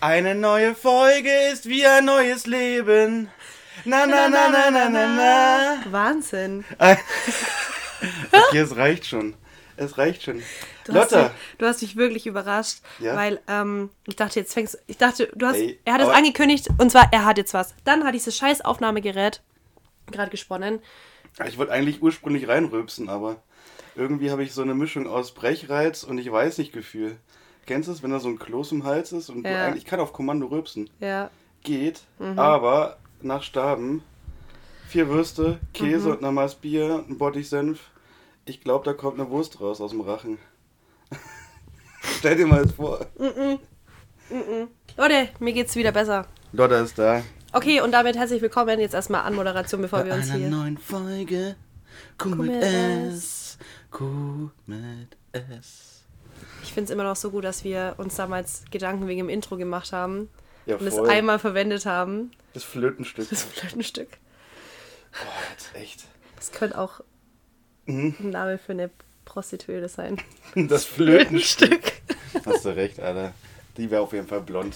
Eine neue Folge ist wie ein neues Leben. Na, na, na, na, na, na, na. Wahnsinn. Okay, es reicht schon. Es reicht schon. Du hast, Lotta, mich, du hast mich wirklich überrascht, Ja? weil ähm, ich dachte, jetzt fängst Ich dachte, du hast. Ey, er hat es angekündigt und zwar, er hat jetzt was. Dann hat dieses scheiß Aufnahmegerät gerade gesponnen. ich wollte eigentlich ursprünglich reinrülpsen, aber irgendwie habe ich so eine Mischung aus Brechreiz und ich weiß nicht Gefühl. Kennst du es, wenn da so ein Kloß im Hals ist und du Ja. eigentlich ich kann auf Kommando rülpsen? Ja. Geht, Mhm. aber nach Staben vier Würste, Käse Mhm. und Maß Bier, ein Bottich-Senf. Ich glaube, da kommt eine Wurst raus aus dem Rachen. Stell dir mal das vor. Leute, mir geht's wieder besser. Lotta ist da. Okay, und damit herzlich willkommen. Jetzt erstmal Anmoderation, bevor wir uns einer hier. neuen Folge. Kuh mit S. Kuh mit S. Ich finde es immer noch so gut, dass wir uns damals Gedanken wegen dem Intro gemacht haben Ja, und es voll. einmal verwendet haben. Das Flötenstück. Das Flötenstück. Boah, jetzt echt. Das könnte auch Mhm. ein Name für eine Prostituierte sein. Das Flötenstück. Hast du recht, Alter. Die wäre auf jeden Fall blond.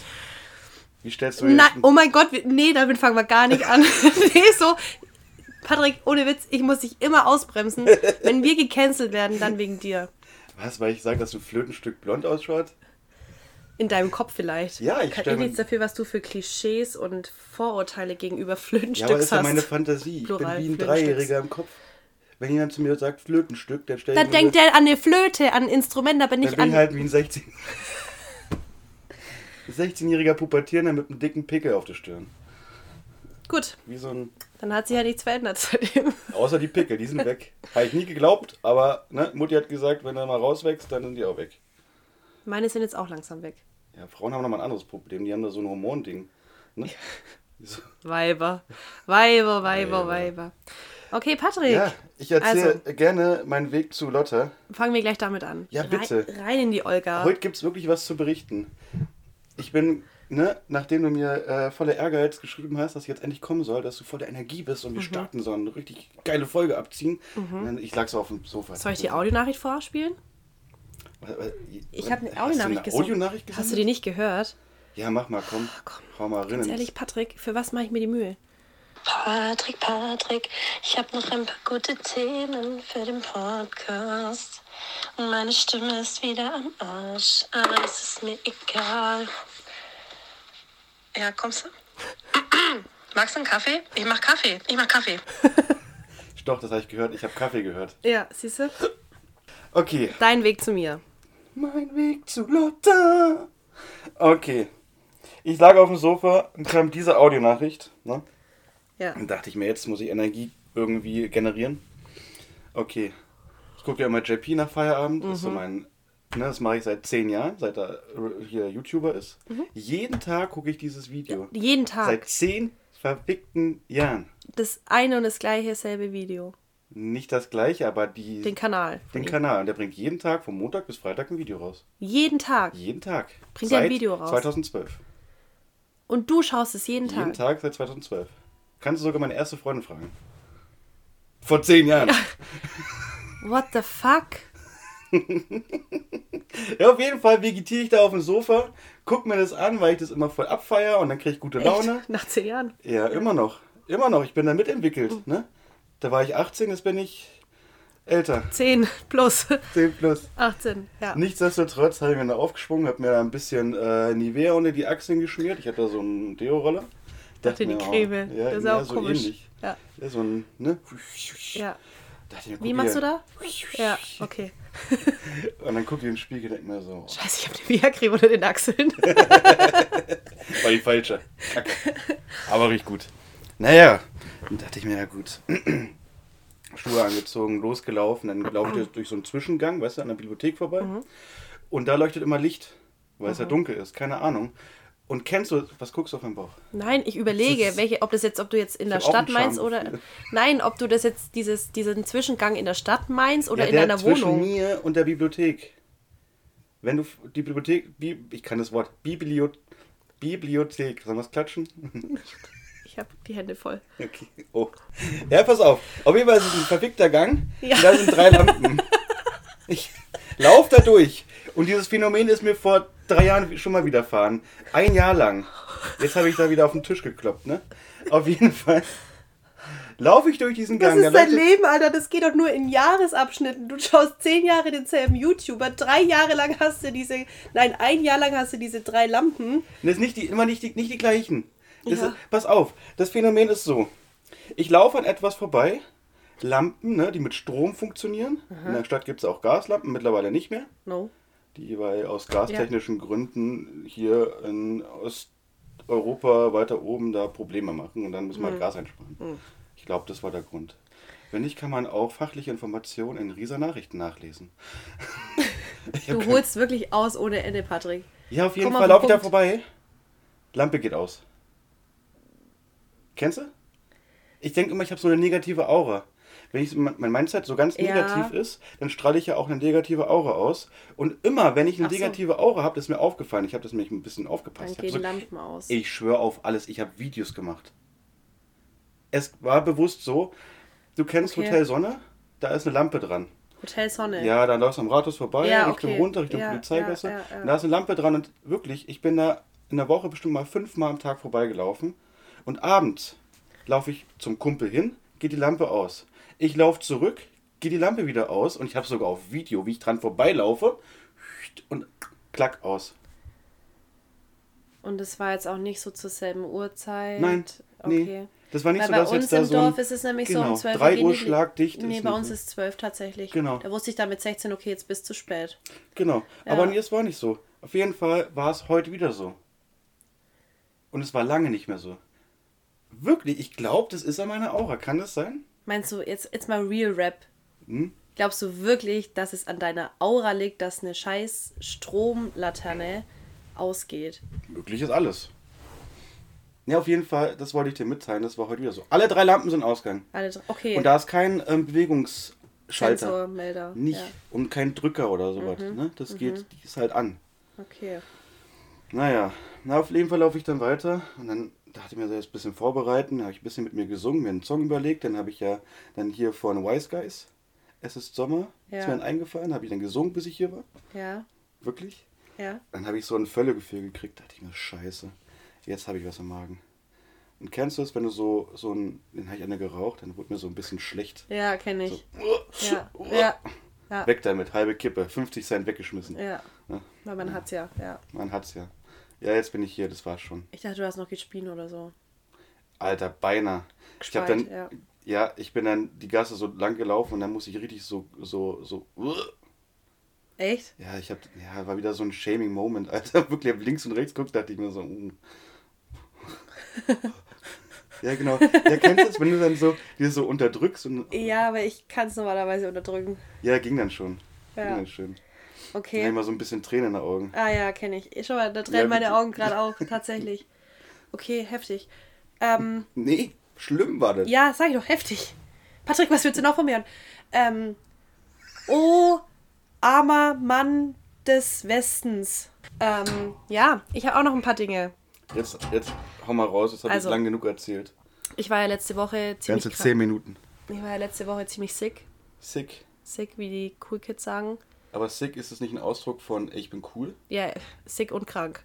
Wie stellst du. Nein, oh mein Gott, nee, damit fangen wir gar nicht an. nee, so. Patrick, ohne Witz, ich muss dich immer ausbremsen. Wenn wir gecancelt werden, dann wegen dir. Was, weil ich sage, dass du Flötenstück blond ausschaut? In deinem Kopf vielleicht. Ja, ich Kann ich mir- nichts dafür, was du für Klischees und Vorurteile gegenüber Ja, Flötenstücks aber das ist ja hast. meine Fantasie. Ich Plural, bin wie ein. Dreijähriger im Kopf. Wenn jemand zu mir sagt Flötenstück, dann stell da ich mir denkt er an eine Flöte, an ein Instrument, aber Dann nicht bin an. ich halt wie ein 16... 16-jähriger Pubertierender mit einem dicken Pickel auf der Stirn. Gut, Wie so ein... dann hat sich ja nichts verändert seitdem. Außer die Pickel, die sind weg. Habe ich nie geglaubt, aber ne, Mutti hat gesagt, wenn er mal rauswächst, dann sind die auch weg. Meine sind jetzt auch langsam weg. Ja, Frauen haben nochmal ein anderes Problem. Die haben da so ein Hormonding. Ne? So. Weiber. Weiber, Weiber, Weiber. Weiber. Okay, Patrick. Ja, ich erzähle Also. gerne meinen Weg zu Lotta. Fangen wir gleich damit an. Ja, bitte. Rein, rein in die Olga. Heute gibt es wirklich was zu berichten. Ich bin, ne, nachdem du mir äh, voller Ehrgeiz geschrieben hast, dass ich jetzt endlich kommen soll, dass du voller Energie bist Mhm. und wir starten sollen, eine richtig geile Folge abziehen. Dann, ich lag so auf dem Sofa. Soll ich die Audionachricht vorspielen? Ich habe eine Audionachricht gesucht. Audionachricht Hast du die nicht gehört? Ja, mach mal, komm. komm, Hau mal rein. Ganz ehrlich, Patrick, für was mache ich mir die Mühe? Patrick, Patrick, ich habe noch ein paar gute Themen für den Podcast. Und meine Stimme ist wieder am Arsch, aber das ist mir egal. Ja, kommst du? Magst du einen Kaffee? Ich mach Kaffee. Ich mach Kaffee. Doch, das habe ich gehört. Ich habe Kaffee gehört. Ja, siehst du? Okay. Dein Weg zu mir. Mein Weg zu Lotta. Okay. Ich lag auf dem Sofa und kam diese Audionachricht. Ne? Ja. Dann dachte ich mir, jetzt muss ich Energie irgendwie generieren. Okay. Ich gucke ja immer JP nach Feierabend. Das ist so Mhm. mein. Ne, das mache ich seit zehn Jahren, seit er äh, hier YouTuber ist. Mhm. Jeden Tag gucke ich dieses Video. Jeden Tag. Seit zehn verfickten Jahren. Das eine und das gleiche, selbe Video. Nicht das gleiche, aber die, Den Kanal. den ihm. Kanal. Und der bringt jeden Tag von Montag bis Freitag ein Video raus. Jeden Tag. Jeden Tag. Bringt er ein Video raus? 2012. Und du schaust es jeden Tag. Jeden Tag seit 2012. Kannst du sogar meine erste Freundin fragen. Vor zehn Jahren. What the fuck? Ja, auf jeden Fall vegetiere ich da auf dem Sofa, guck mir das an, weil ich das immer voll abfeier und dann kriege ich gute Laune. Echt? Nach zehn Jahren. Ja, immer noch. Immer noch. Ich bin da mitentwickelt. Ne? Da war ich 18, jetzt bin ich älter. Zehn plus 10 plus. 18. Ja. Nichtsdestotrotz habe ich mir da aufgeschwungen, habe mir da ein bisschen äh, Nivea unter die Achseln geschmiert. Ich hatte da so einen Deo-Roller. Dachte die oh, Creme. Ja, das ist ja, auch so komisch. ähnlich. Ja. Ja, so ein, ne? ja. Mir, Wie machst du da? Ja, okay. Und dann guck ich den Spiegel und denk mir so, oh, Scheiße, ich habe eine Via-Creme unter den Achseln. war die falsche. Kacke. Aber riecht gut. Naja, dann dachte ich mir, ja gut. Schuhe angezogen, losgelaufen, dann laufe ich durch so einen Zwischengang, weißt du, an der Bibliothek vorbei. Und da leuchtet immer Licht, weil es ja dunkel ist, keine Ahnung. Und kennst du, was guckst du auf meinen Bauch? Nein, ich überlege, welche, ob das jetzt, ob du jetzt in der Stadt ein meinst oder. Nein, ob du das jetzt dieses, diesen Zwischengang in der Stadt meinst oder ja, in deiner zwischen Wohnung. mir und der Bibliothek. Wenn du die Bibliothek, Bi ich kann das Wort, Biblio Bibliothek, sollen wir es klatschen? Ich habe die Hände voll. Okay. Oh. Ja, pass auf. Auf jeden Fall ist es ein verfickter Gang. Ja. Da sind drei Lampen. Ich lauf da durch. Und dieses Phänomen ist mir vor drei Jahren schon mal widerfahren. Ein Jahr lang. Jetzt habe ich da wieder auf den Tisch gekloppt, ne? Auf jeden Fall. Laufe ich durch diesen Das Gang. da ist dein Leben, Alter. Das geht doch nur in Jahresabschnitten. Du schaust zehn Jahre denselben YouTuber. Drei Jahre lang hast du diese. Nein, ein Jahr lang hast du diese drei Lampen. Das ist nicht die, immer nicht die, nicht die gleichen. Das Ja. ist, pass auf, das Phänomen ist so. Ich laufe an etwas vorbei, Lampen, ne, die mit Strom funktionieren. In der Stadt gibt es auch Gaslampen, mittlerweile nicht mehr. No. Die weil aus gastechnischen Gründen hier in Osteuropa weiter oben da Probleme machen und dann müssen wir halt Gas einsparen. Ich glaube, das war der Grund. Wenn nicht, kann man auch fachliche Informationen in Rieser Nachrichten nachlesen. Du holst wirklich aus ohne Ende, Patrick. Ja, auf jeden Komm Fall auf den laufe ich da vorbei. Lampe geht aus. Kennst du? Ich denke immer, ich habe so eine negative Aura. Wenn ich, mein Mindset so ganz Ja. negativ ist, dann strahle ich ja auch eine negative Aura aus. Und immer, wenn ich eine so. negative Aura habe, das ist mir aufgefallen. Ich habe das nämlich ein bisschen aufgepasst. Dann gehen so, Lampen aus. ich schwöre auf alles, ich habe Videos gemacht. Es war bewusst so, du kennst Okay. Hotel Sonne, da ist eine Lampe dran. Hotel Sonne. Ja, dann läufst du am Rathaus vorbei, Ja, Richtung okay. runter, Richtung Ja, Polizeigasse. ja, ja, da ist eine Lampe dran und wirklich, ich bin da in der Woche bestimmt mal fünfmal am Tag vorbeigelaufen. Und abends laufe ich zum Kumpel hin, geht die Lampe aus. Ich laufe zurück, geht die Lampe wieder aus und ich habe sogar auf Video, wie ich dran vorbeilaufe und klack aus. Und es war jetzt auch nicht so zur selben Uhrzeit. Nein, Okay. nee. Das war nicht Weil so, bei dass uns jetzt da im so ein- Dorf ist es nämlich so genau, um 12 Uhr. 3 gehen Uhr die- schlagdicht Nee, bei uns so. ist 12 tatsächlich. Genau. Da wusste ich dann mit 16, okay, jetzt bist du spät. Genau. Ja. Aber nee, es war nicht so. Auf jeden Fall war es heute wieder so. Und es war lange nicht mehr so. Wirklich, ich glaube, das ist an meiner Aura. Kann das sein? Meinst du, jetzt, jetzt mal Real Rap. Hm? Glaubst du wirklich, dass es an deiner Aura liegt, dass eine scheiß Stromlaterne ausgeht? Möglich ist alles. Ja, auf jeden Fall, das wollte ich dir mitteilen. Das war heute wieder so. Alle drei Lampen sind ausgegangen. Alle drei- Okay. Und da ist kein ähm, Bewegungsschalter. Sensormelder. Nicht. Ja. Mhm. Und kein Drücker oder sowas. Ne? Das geht, die ist halt an. Okay. Naja, na, auf jeden Fall laufe ich dann weiter und dann dachte ich mir so jetzt ein bisschen vorbereiten, habe ich ein bisschen mit mir gesungen, mir einen Song überlegt, dann habe ich ja dann hier von Wise Guys, Es ist Sommer, ist Ja. mir dann eingefallen, habe ich dann gesungen, bis ich hier war, Ja. wirklich. Ja. Dann habe ich so ein Völlegefühl gekriegt, dachte ich mir, scheiße, jetzt habe ich was im Magen. Und kennst du es, wenn du so, so ein, den habe ich eine geraucht, dann wurde mir so ein bisschen schlecht. Ja, kenne ich. So, Ja. Ja. Ja. Weg damit, halbe Kippe, 50 Cent weggeschmissen. Ja. Ja. Weil man hat's ja. Ja. Man hat's ja. Ja, jetzt bin ich hier, das war's schon. Ich dachte, du hast noch gespielt oder so. Alter, beinahe. Ich hab Gespeit, dann, ja. ja. ich bin dann die Gasse so lang gelaufen und dann musste ich richtig so, so, so. Echt? Ja, ich hab, ja, war wieder so ein shaming Moment, Alter. Wirklich, links und rechts guckt, dachte ich mir so. uh. ja, genau. Ja, kennst du das, wenn du dann so, dir so unterdrückst und. Ja, aber ich kann es normalerweise unterdrücken. Ja, ging dann schon. Ja. Ging dann schön. Okay. ich mal so ein bisschen Tränen in den Augen. Ah ja, kenne ich. Schau mal, da tränen Ja, meine. Augen gerade auch, tatsächlich. Okay, heftig. Ähm, Nee, schlimm war das. ja, sag ich doch, heftig. Patrick, was willst du noch von mir hören? Ähm, oh, armer Mann des Westens. Ähm, ja, ich habe auch noch ein paar Dinge. Jetzt, jetzt hau mal raus, das habe Also. ich lang genug erzählt. Ich war ja letzte Woche ziemlich Ganze. 10 Minuten. Ich war ja letzte Woche ziemlich sick. Sick. Sick, wie die Cool Kids sagen. Aber sick ist es nicht ein Ausdruck von ich bin cool? Ja, sick und krank.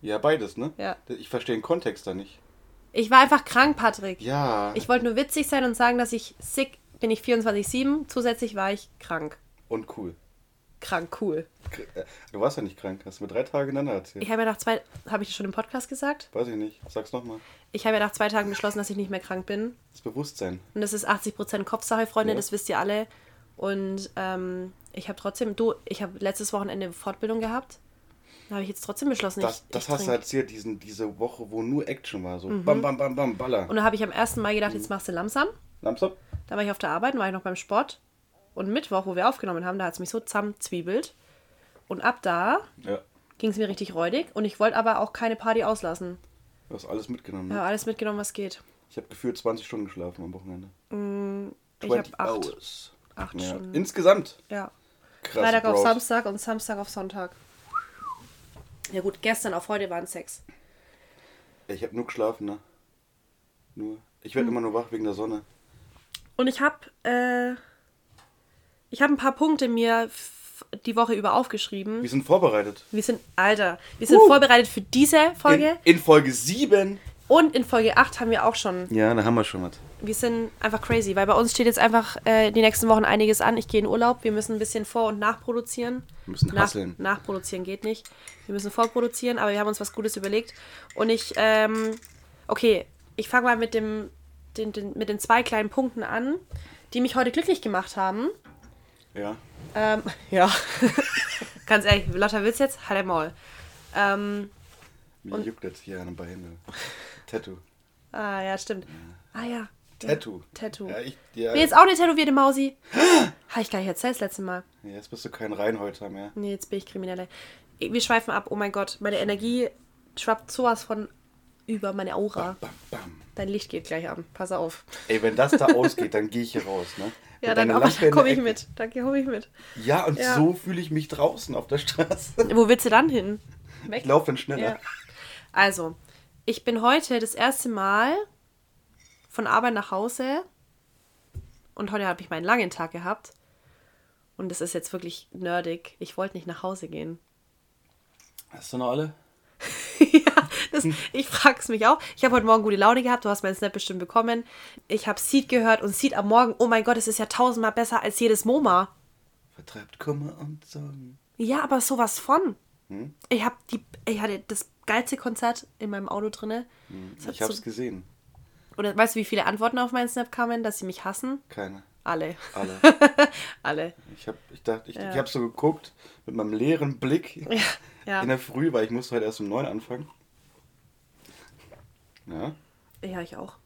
Ja, beides, ne? Ja. Ich verstehe den Kontext da nicht. Ich war einfach krank, Patrick. Ja. Ich wollte nur witzig sein und sagen, dass ich sick bin ich 24-7. Zusätzlich war ich krank. und cool. Krank, cool. Äh, Du warst ja nicht krank, hast du mir drei Tage hintereinander erzählt. Ich habe ja nach zwei, habe ich das schon im Podcast gesagt? Weiß ich nicht. Sag's nochmal. Ich habe ja nach zwei Tagen beschlossen, dass ich nicht mehr krank bin. Das Bewusstsein. Und das ist 80% Kopfsache, Freunde, Ja. das wisst ihr alle. Und ähm, ich habe trotzdem, du, ich habe letztes Wochenende Fortbildung gehabt. Da habe ich jetzt trotzdem beschlossen, Das, ich, das ich hast du trink. erzählt, diesen, diese Woche, wo nur Action war. So bam, bam, bam, bam, baller. Und da habe ich am 1. Mai gedacht, jetzt machst du langsam. Samstag? Da war ich auf der Arbeit, dann war ich noch beim Sport. Und Mittwoch, wo wir aufgenommen haben, da hat es mich so zusammenzwiebelt. Und ab da Ja. ging es mir richtig räudig. Und ich wollte aber auch keine Party auslassen. Du hast alles mitgenommen. Ne? habe alles mitgenommen, was geht. Ich habe gefühlt 20 Stunden geschlafen am Wochenende. Ich habe 20 acht. Hours. Acht Ja. Stunden. Insgesamt. Ja. Krass. Freitag auf Bros. Samstag und Samstag auf Sonntag. Ja gut, gestern auf heute waren sechs. Ich habe nur geschlafen, ne? Nur. Ich Hm. werde immer nur wach wegen der Sonne. Und ich habe äh, ich habe ein paar Punkte mir die Woche über aufgeschrieben. Wir sind vorbereitet. Wir sind, Alter, wir sind Uh. vorbereitet für diese Folge. In, in Folge 7. Und in Folge 8 haben wir auch schon. Ja, da haben wir schon was. Wir sind einfach crazy, weil bei uns steht jetzt einfach äh, die nächsten Wochen einiges an. Ich gehe in Urlaub. Wir müssen ein bisschen vor- und nachproduzieren. Wir müssen Nach, hustlen. nachproduzieren geht nicht. Wir müssen vorproduzieren, aber wir haben uns was Gutes überlegt. Und ich, ähm, okay, ich fange mal mit, dem, den, den, mit den zwei kleinen Punkten an, die mich heute glücklich gemacht haben. Ja. Ähm, ja. Ganz ehrlich, lauter Witz jetzt? Halt Maul. Ähm, Mir juckt jetzt hier an den Beinen. Tattoo. ah, ja, stimmt. Ah, ja. Tattoo. Tattoo. Ja, ich, ja, Bin jetzt auch eine tätowierte Mausi. Habe ich gar nicht erzählt das letzte Mal. ja, jetzt bist du kein Reinhäuter mehr. Nee, jetzt bin ich Kriminelle. Wir schweifen ab. Oh mein Gott, meine Energie schwappt sowas von über meine Aura. Bam, bam. Dein Licht geht gleich an. Pass auf. Ey, wenn das da ausgeht, dann gehe ich hier raus, ne? Ja, Mit dann, aber dann komme ich mit. Dann komme ich mit. Ja, und Ja. so fühle ich mich draußen auf der Straße. Wo willst du dann hin? Weg? Ich laufe dann schneller. Ja. Also, ich bin heute das erste Mal von Arbeit nach Hause und heute habe ich meinen langen Tag gehabt. Und das ist jetzt wirklich nerdig. Ich wollte nicht nach Hause gehen. Hast du noch alle? ja, das, ich frag's mich auch. Ich habe heute Morgen gute Laune gehabt. Du hast meinen Snap bestimmt bekommen. Ich habe Seed gehört und Seed am Morgen. Oh mein Gott, es ist ja tausendmal besser als jedes MoMA. Vertreibt Kummer und Sorgen. Ja, aber sowas von. Hm? Ich habe die, ich hatte das geilste Konzert in meinem Auto drinne. Das hat Ich hab's so, gesehen. Oder weißt du, wie viele Antworten auf meinen Snap kamen, dass sie mich hassen? Keine. Alle. Alle. Alle. Ich hab, ich dachte, ich, Ja. ich hab so geguckt mit meinem leeren Blick Ja. Ja, in der Früh, weil ich musste heute erst um neun anfangen. Ja. ja ich auch.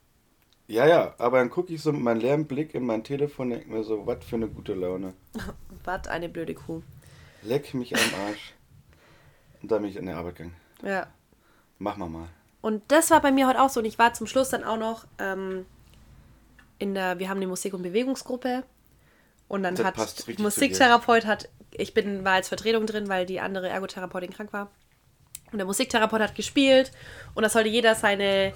Ja, ja, aber dann gucke ich so mit meinem leeren Blick in mein Telefon und denke mir so, was für eine gute Laune. Was eine blöde Kuh. Leck mich am Arsch. Und dann bin ich in die Arbeit gegangen. Ja. Machen wir mal. Und das war bei mir heute auch so. Und ich war zum Schluss dann auch noch ähm, in der, wir haben eine Musik- und Bewegungsgruppe. Und dann Das hat Musiktherapeut hat, ich bin, war als Vertretung drin, weil die andere Ergotherapeutin krank war. Und der Musiktherapeut hat gespielt und da sollte jeder seine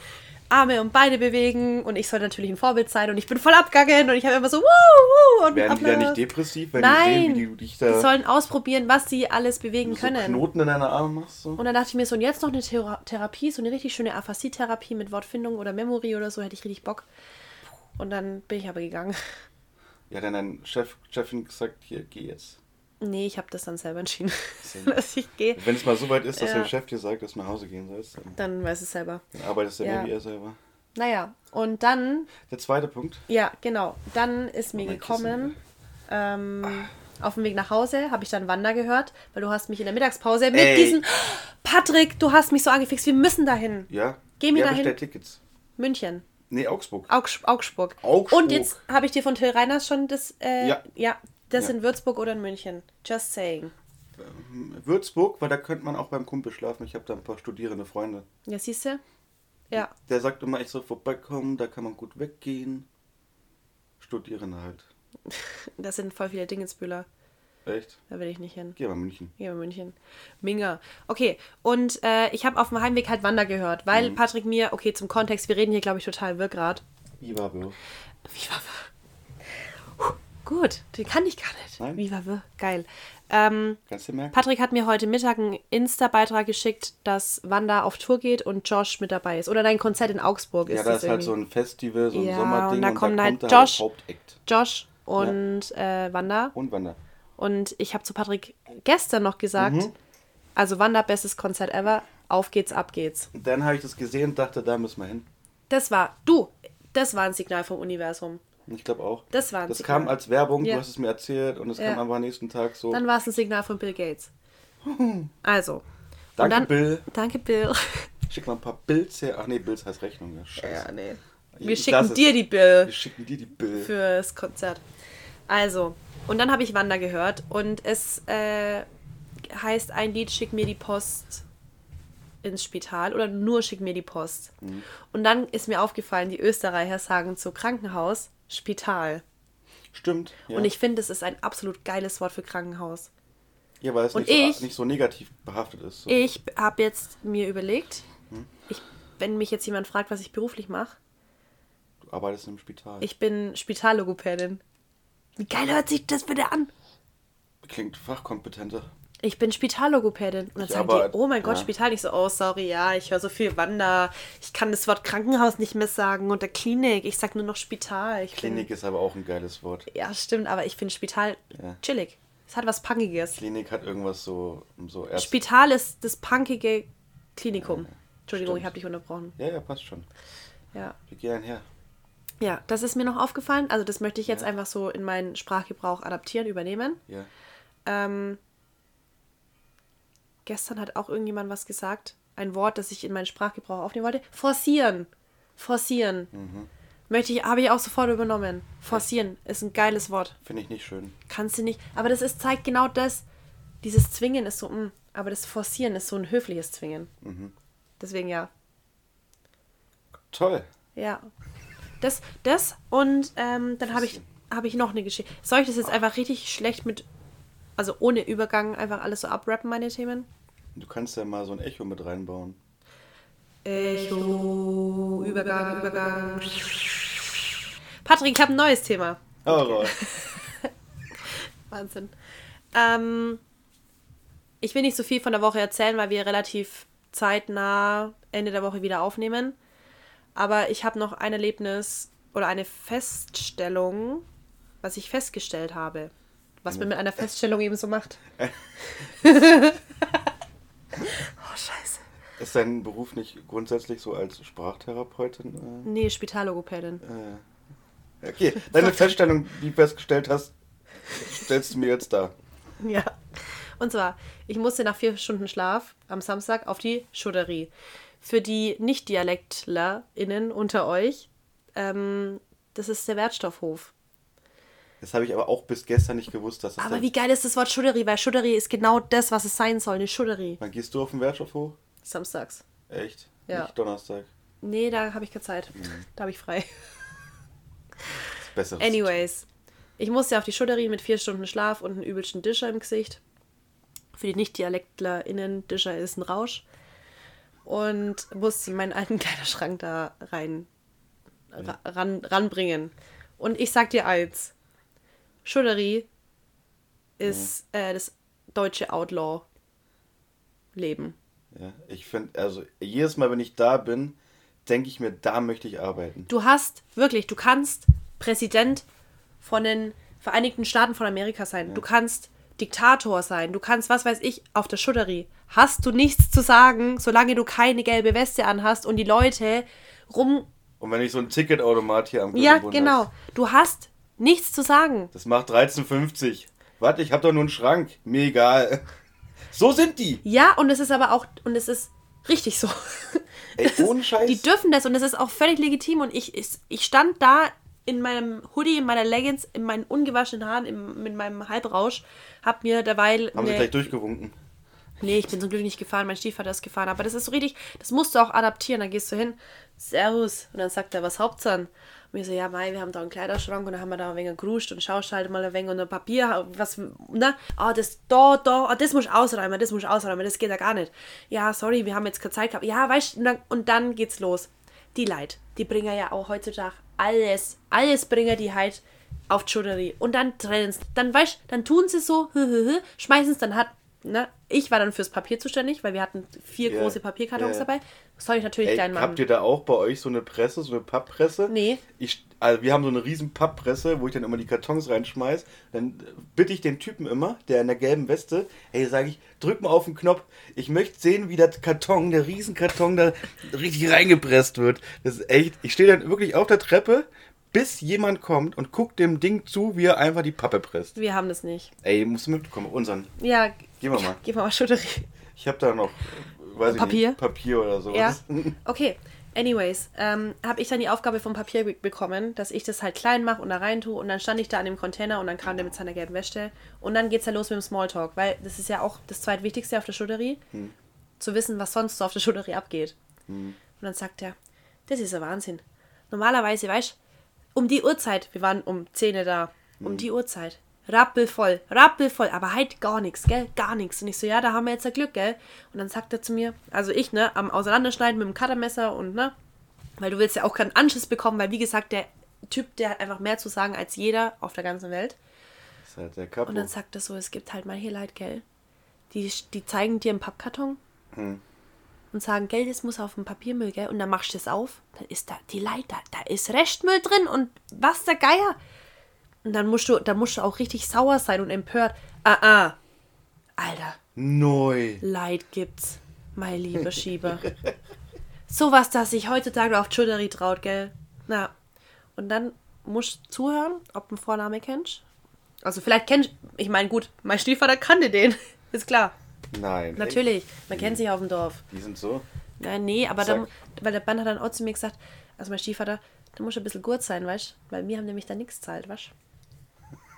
Arme und Beine bewegen und ich sollte natürlich ein Vorbild sein und ich bin voll abgegangen und ich habe immer so wuh, wuh und Werden die da nicht depressiv, wenn die Nein, sehen, wie du dich da die sollen ausprobieren, was sie alles bewegen so können. Knoten in deine Arme machst? So? Und dann dachte ich mir so, und jetzt noch eine Thera Therapie, so eine richtig schöne Aphasie-Therapie mit Wortfindung oder Memory oder so, hätte ich richtig Bock. Und dann bin ich aber gegangen. Ja, dann dein Chef, Chefin gesagt, hier, geh jetzt. Nee, ich habe das dann selber entschieden, dass ich gehe. Wenn es mal so weit ist, dass Ja. dein Chef dir sagt, dass du nach Hause gehen sollst, dann, Dann weiß es selber. dann arbeitest du Ja. mehr wie er selber. Naja, und dann, Der zweite Punkt. ja, genau, dann ist mir gekommen, ähm, auf dem Weg nach Hause habe ich dann Wander gehört, weil du hast mich in der Mittagspause mit Ey. diesen, Patrick, du hast mich so angefixt, wir müssen dahin. Ja? Geh mir ja, dahin. Tickets. München. Nee, Augsburg. Augs Augsburg. Augsburg. Und jetzt habe ich dir von Till Reiners schon das. Äh, Ja. ja. Das Ja. in Würzburg oder in München. Just saying. Würzburg, weil da könnte man auch beim Kumpel schlafen. Ich habe da ein paar studierende Freunde. Ja, siehst du? Ja. Der sagt immer, ich soll vorbeikommen, da kann man gut weggehen. Studierende halt. Das sind voll viele Dingensbühler. Echt? Da will ich nicht hin. Geh mal München. Hier in München. Minga. Okay, und äh, ich habe auf dem Heimweg halt Wander gehört, weil Mhm. Patrick mir, okay, zum Kontext, wir reden hier, glaube ich, total wirr grad. Viva Bro. Viva Puh, Gut, den kann ich gar nicht. Nein? Viva Wirr. Geil. Ähm, Kannst du merken? Patrick hat mir heute Mittag einen Insta-Beitrag geschickt, dass Wanda auf Tour geht und Josh mit dabei ist. Oder dein Konzert in Augsburg ist ja, da das ist halt so irgendwie. ein Festival, so ein Ja, Sommerding und da kommen da halt kommt da Josh. Josh und äh, Wanda. Und Wander. Und ich habe zu Patrick gestern noch gesagt, Mhm. also Wanda, bestes Konzert ever. Auf geht's, ab geht's. Und dann habe ich das gesehen und dachte, da müssen wir hin. Das war, du, das war ein Signal vom Universum. Ich glaube auch. Das war ein Das Signal. kam als Werbung, Ja. du hast es mir erzählt und es Ja. kam einfach am nächsten Tag so. Dann war es ein Signal von Bill Gates. Also. Danke, dann, Bill. Danke, Bill. Schick mal ein paar Bills her. Ach nee, Bills heißt Rechnung. Ja, scheiße. Ja, nee. Ich Wir lass schicken dir die Bill. Wir schicken dir die Bill. fürs Konzert. Also, und dann habe ich Wanda gehört und es äh, heißt ein Lied Schick mir die Post ins Spital oder nur Schick mir die Post. Mhm. Und dann ist mir aufgefallen, die Österreicher sagen zu Krankenhaus Spital. Stimmt. Ja. Und ich finde, es ist ein absolut geiles Wort für Krankenhaus. ja, weil es nicht, ich- so, nicht so negativ behaftet ist. So. Ich habe jetzt mir überlegt, Hm? ich, wenn mich jetzt jemand fragt, was ich beruflich mache, Du arbeitest im Spital. ich bin Spitallogopädin. Wie geil hört sich das bitte an? klingt fachkompetenter. Ich bin Spitallogopädin. Und dann Ich sagen aber- die, oh mein Gott, ja. Spital. Ich so, oh sorry, ja, ich höre so viel Wander. Ich kann das Wort Krankenhaus nicht mehr sagen und der Klinik. Ich sag nur noch Spital. Ich Klinik ist aber auch ein geiles Wort. Bin, ja, stimmt, aber ich finde Spital Ja. chillig. Es hat was Punkiges. Klinik hat irgendwas so, so erst. Spital ist das punkige Klinikum. Entschuldigung, stimmt. ich habe dich unterbrochen. ja, ja, passt schon. Ja. Wir gehen her. ja, das ist mir noch aufgefallen. Also das möchte ich jetzt einfach so in meinen Sprachgebrauch adaptieren, übernehmen. Ja. Ähm, gestern hat auch irgendjemand was gesagt. Ein Wort, das ich in meinen Sprachgebrauch aufnehmen wollte. Forcieren. Forcieren. Möchte ich, habe ich auch sofort übernommen. Forcieren ist ein geiles Wort. Finde ich nicht schön. Kannst du nicht. Aber das ist, zeigt genau das. Dieses Zwingen ist so, mm, aber das Forcieren ist so ein höfliches Zwingen. Deswegen ja. Toll. Ja. Das, das und ähm, dann habe ich, habe ich noch eine Geschichte. Soll ich das jetzt einfach richtig schlecht mit, also ohne Übergang einfach alles so abrappen, meine Themen? Du kannst ja mal so ein Echo mit reinbauen. Echo, Übergang, Übergang. Patrick, ich habe ein neues Thema. Aber Wahnsinn. Ähm, ich will nicht so viel von der Woche erzählen, weil wir relativ zeitnah Ende der Woche wieder aufnehmen. Aber ich habe noch ein Erlebnis oder eine Feststellung, was ich festgestellt habe. Was man mit einer Feststellung eben so macht. oh, scheiße. ist dein Beruf nicht grundsätzlich so als Sprachtherapeutin? Nee, Spitallogopädin. Äh, äh, okay, deine Feststellung, die du festgestellt hast, stellst du mir jetzt da. Ja. Und zwar, ich musste nach vier Stunden Schlaf am Samstag auf die Schudderie. Für die Nicht-DialektlerInnen unter euch, ähm, das ist der Wertstoffhof. Das habe ich aber auch bis gestern nicht gewusst, dass das Aber wie geil ist das Wort Schudderie? Weil Schudderie ist genau das, was es sein soll, eine Schudderie. Wann gehst du auf den Wertstoff hoch? Samstags. Echt? Ja. Nicht Donnerstag. Nee, da habe ich keine Zeit. Mhm. Da habe ich frei. Das Besseres. Anyways, ich musste auf die Schudderie mit vier Stunden Schlaf und einem übelsten Discher im Gesicht. Für die Nicht-DialektlerInnen, Discher ist ein Rausch. Und musste meinen alten Kleiderschrank da rein ra ran, ranbringen. Und ich sag dir eins: Schudderie ist äh, das deutsche Outlaw-Leben. Ja, ich finde, also jedes Mal, wenn ich da bin, denke ich mir, da möchte ich arbeiten. Du hast wirklich, du kannst Präsident von den Vereinigten Staaten von Amerika sein. Du kannst Diktator sein. Du kannst, was weiß ich, auf der Schutterie. Hast du nichts zu sagen, solange du keine gelbe Weste anhast und die Leute rum. Und wenn ich so ein Ticketautomat hier am Ja, Gürtelbund genau. hab, Du hast nichts zu sagen. Das macht 13,50. Warte, ich habe doch nur einen Schrank. Mir egal. So sind die. Ja, und es ist aber auch, und es ist richtig so. Ey, Es ohne Scheiß. Die dürfen das und das ist auch völlig legitim. Und ich, ich, ich stand da in meinem Hoodie, in meiner Leggings, in meinen ungewaschenen Haaren, im, mit meinem Halbrausch, hab mir derweil. Haben sie gleich durchgewunken. Nee, ich bin zum Glück nicht gefahren, mein Stiefvater ist gefahren. Aber das ist so richtig, das musst du auch adaptieren. Dann gehst du hin, Servus. Und dann sagt er, was Hauptsache? Mir so, ja, Mai, wir haben da einen Kleiderschrank und dann haben wir da ein wenig geruscht und schaust halt mal ein wenig unter Papier, was, ne? Ah, das, da, da, ah, das muss ich ausräumen, das muss ich ausräumen, das geht ja gar nicht. Ja, sorry, wir haben jetzt keine Zeit gehabt. Ja, weißt du, und dann, geht's los. Die Leute, die bringen ja auch heutzutage alles, alles bringen die halt auf die Schulterie. Und dann trennen sie, dann weißt dann tun sie so, schmeißen es, dann hat, ne? Ich war dann fürs Papier zuständig, weil wir hatten vier Ja, große Papierkartons ja. dabei. Das soll ich natürlich Ey, klein machen. habt ihr da auch bei euch so eine Presse, so eine Papppresse? Nee. Ich, also wir haben so eine riesen Papppresse, wo ich dann immer die Kartons reinschmeiß. Dann bitte ich den Typen immer, der in der gelben Weste, ey, sage ich, drück mal auf den Knopf. Ich möchte sehen, wie der Karton, der Riesenkarton da richtig reingepresst wird. Das ist echt, ich stehe dann wirklich auf der Treppe, bis jemand kommt und guckt dem Ding zu, wie er einfach die Pappe presst. Wir haben das nicht. Ey, musst du mitbekommen, unseren. Ja, Gehen wir mal. gib mal Schutterie. Ich habe da noch, weiß Papier? nicht, Papier oder sowas. Ja. Okay. Anyways, ähm, habe ich dann die Aufgabe vom Papier be- bekommen, dass ich das halt klein mache und da rein tue und dann stand ich da an dem Container und dann kam der mit seiner gelben Wäsche und dann geht's ja los mit dem Smalltalk, weil das ist ja auch das zweitwichtigste auf der Schutterie, zu wissen, was sonst so auf der Schutterie abgeht. Und dann sagt er, das ist ein Wahnsinn. Normalerweise, weißt um die Uhrzeit, wir waren um 10 Uhr da, um die Uhrzeit, rappelvoll, rappelvoll, aber halt gar nichts, gell, gar nichts. Und ich so, ja, da haben wir jetzt ein Glück, gell. Und dann sagt er zu mir, also ich, ne, am Auseinanderschneiden mit dem Cuttermesser und, ne, weil du willst ja auch keinen Anschiss bekommen, weil, wie gesagt, der Typ, der hat einfach mehr zu sagen als jeder auf der ganzen Welt. ist halt der Kapo. Und dann sagt er so, es gibt halt mal hier Leute, gell? Die, die zeigen dir einen Pappkarton Hm. Und sagen, gell, das muss auf dem Papiermüll, gell? Und dann machst du es auf, dann ist da die Leiter, da ist Restmüll drin und was der Geier. Und dann musst du, dann musst du auch richtig sauer sein und empört. Ah, ah. Alter, Neu. Leid gibt's, mein lieber Schieber. Sowas, das sich heutzutage auf die Schulter traut, gell? Na. Und dann musst du zuhören, ob du einen Vorname kennst. Also vielleicht kennst ich meine, gut, mein Stiefvater kannte den. Ist klar. Nein. Natürlich. Man kennt sich auf dem Dorf. Die sind so. Nein, nee, aber Sag. dann, weil der Mann hat dann auch zu mir gesagt, also mein Stiefvater, da muss ein bisschen gut sein, weißt du? Weil wir haben nämlich da nichts zahlt, weißt du?